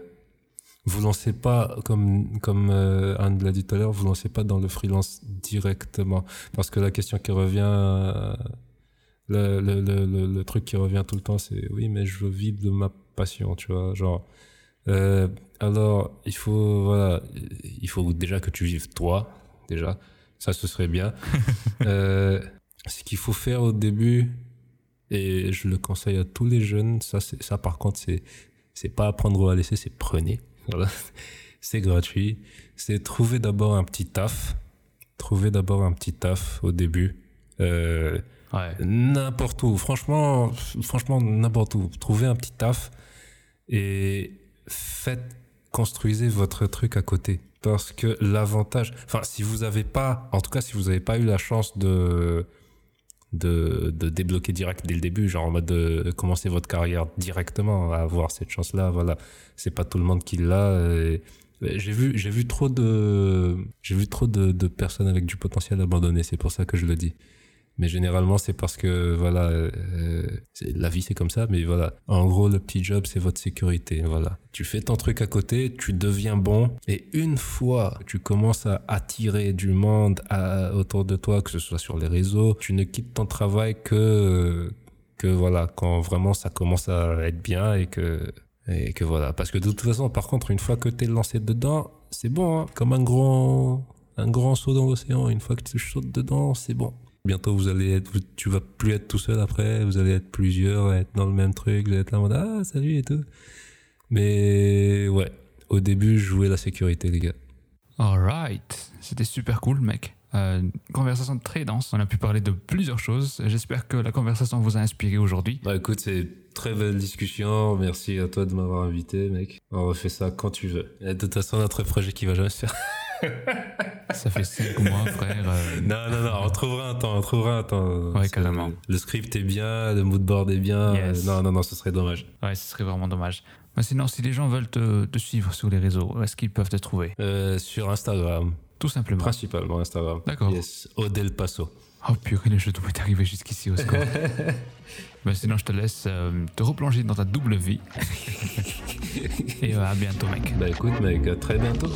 vous lancez pas, comme, comme euh, Anne l'a dit tout à l'heure, vous lancez pas dans le freelance directement. Parce que la question qui revient, le, le, le, le, le truc qui revient tout le temps, c'est oui, mais je veux vivre de ma passion, tu vois. Genre, euh, alors, il faut, voilà, il faut déjà que tu vives toi, déjà. Ça, ce serait bien. [LAUGHS] euh, ce qu'il faut faire au début, et je le conseille à tous les jeunes, ça, c'est, ça par contre, c'est, c'est pas apprendre ou à laisser, c'est prenez. Voilà. [LAUGHS] C'est gratuit. C'est trouver d'abord un petit taf. Trouver d'abord un petit taf au début. Euh, Ouais. n'importe où. Franchement, franchement, n'importe où. Trouvez un petit taf et faites, construisez votre truc à côté. Parce que l'avantage, enfin, si vous avez pas, en tout cas, si vous n'avez pas eu la chance de, de, de débloquer direct dès le début, genre en mode de commencer votre carrière directement, à avoir cette chance-là, voilà. C'est pas tout le monde qui l'a. J'ai vu, j'ai vu trop de, j'ai vu trop de personnes avec du potentiel abandonné. C'est pour ça que je le dis. Mais généralement, c'est parce que voilà, euh, la vie c'est comme ça. Mais voilà, en gros, le petit job c'est votre sécurité. Voilà, tu fais ton truc à côté, tu deviens bon, et une fois que tu commences à attirer du monde autour de toi, que ce soit sur les réseaux, tu ne quittes ton travail que que voilà, quand vraiment ça commence à être bien et que et que voilà. Parce que de toute façon, par contre, une fois que t'es lancé dedans, c'est bon, hein. comme un grand un grand saut dans l'océan. Une fois que tu sautes dedans, c'est bon. Bientôt, vous allez être, tu vas plus être tout seul après, vous allez être plusieurs, être dans le même truc, vous allez être là en mode, ah, salut et tout. Mais, ouais. Au début, jouez la sécurité, les gars. Alright. C'était super cool, mec. Euh, conversation très dense. On a pu parler de plusieurs choses. J'espère que la conversation vous a inspiré aujourd'hui. Bah, écoute, c'est très belle discussion. Merci à toi de m'avoir invité, mec. On refait ça quand tu veux. Et de toute façon, notre projet qui va jamais se faire. [LAUGHS] Ça fait cinq mois, frère. euh, Non, non, non, on trouvera un temps, on trouvera un temps. Ouais, carrément. Le script est bien, le moodboard est bien. Yes. Non, non, non, ce serait dommage. Ouais, ce serait vraiment dommage. Mais sinon, si les gens veulent te, te suivre sur les réseaux, où est-ce qu'ils peuvent te trouver? Euh, sur Instagram, Tout simplement. principalement Instagram. D'accord. Yes, Odel Passo. Oh purée, le jeu mots est arrivé jusqu'ici au score. [LAUGHS] Bah, sinon, je te laisse euh, te replonger dans ta double vie. [LAUGHS] Et euh, à bientôt, mec. Bah écoute, mec, à très bientôt.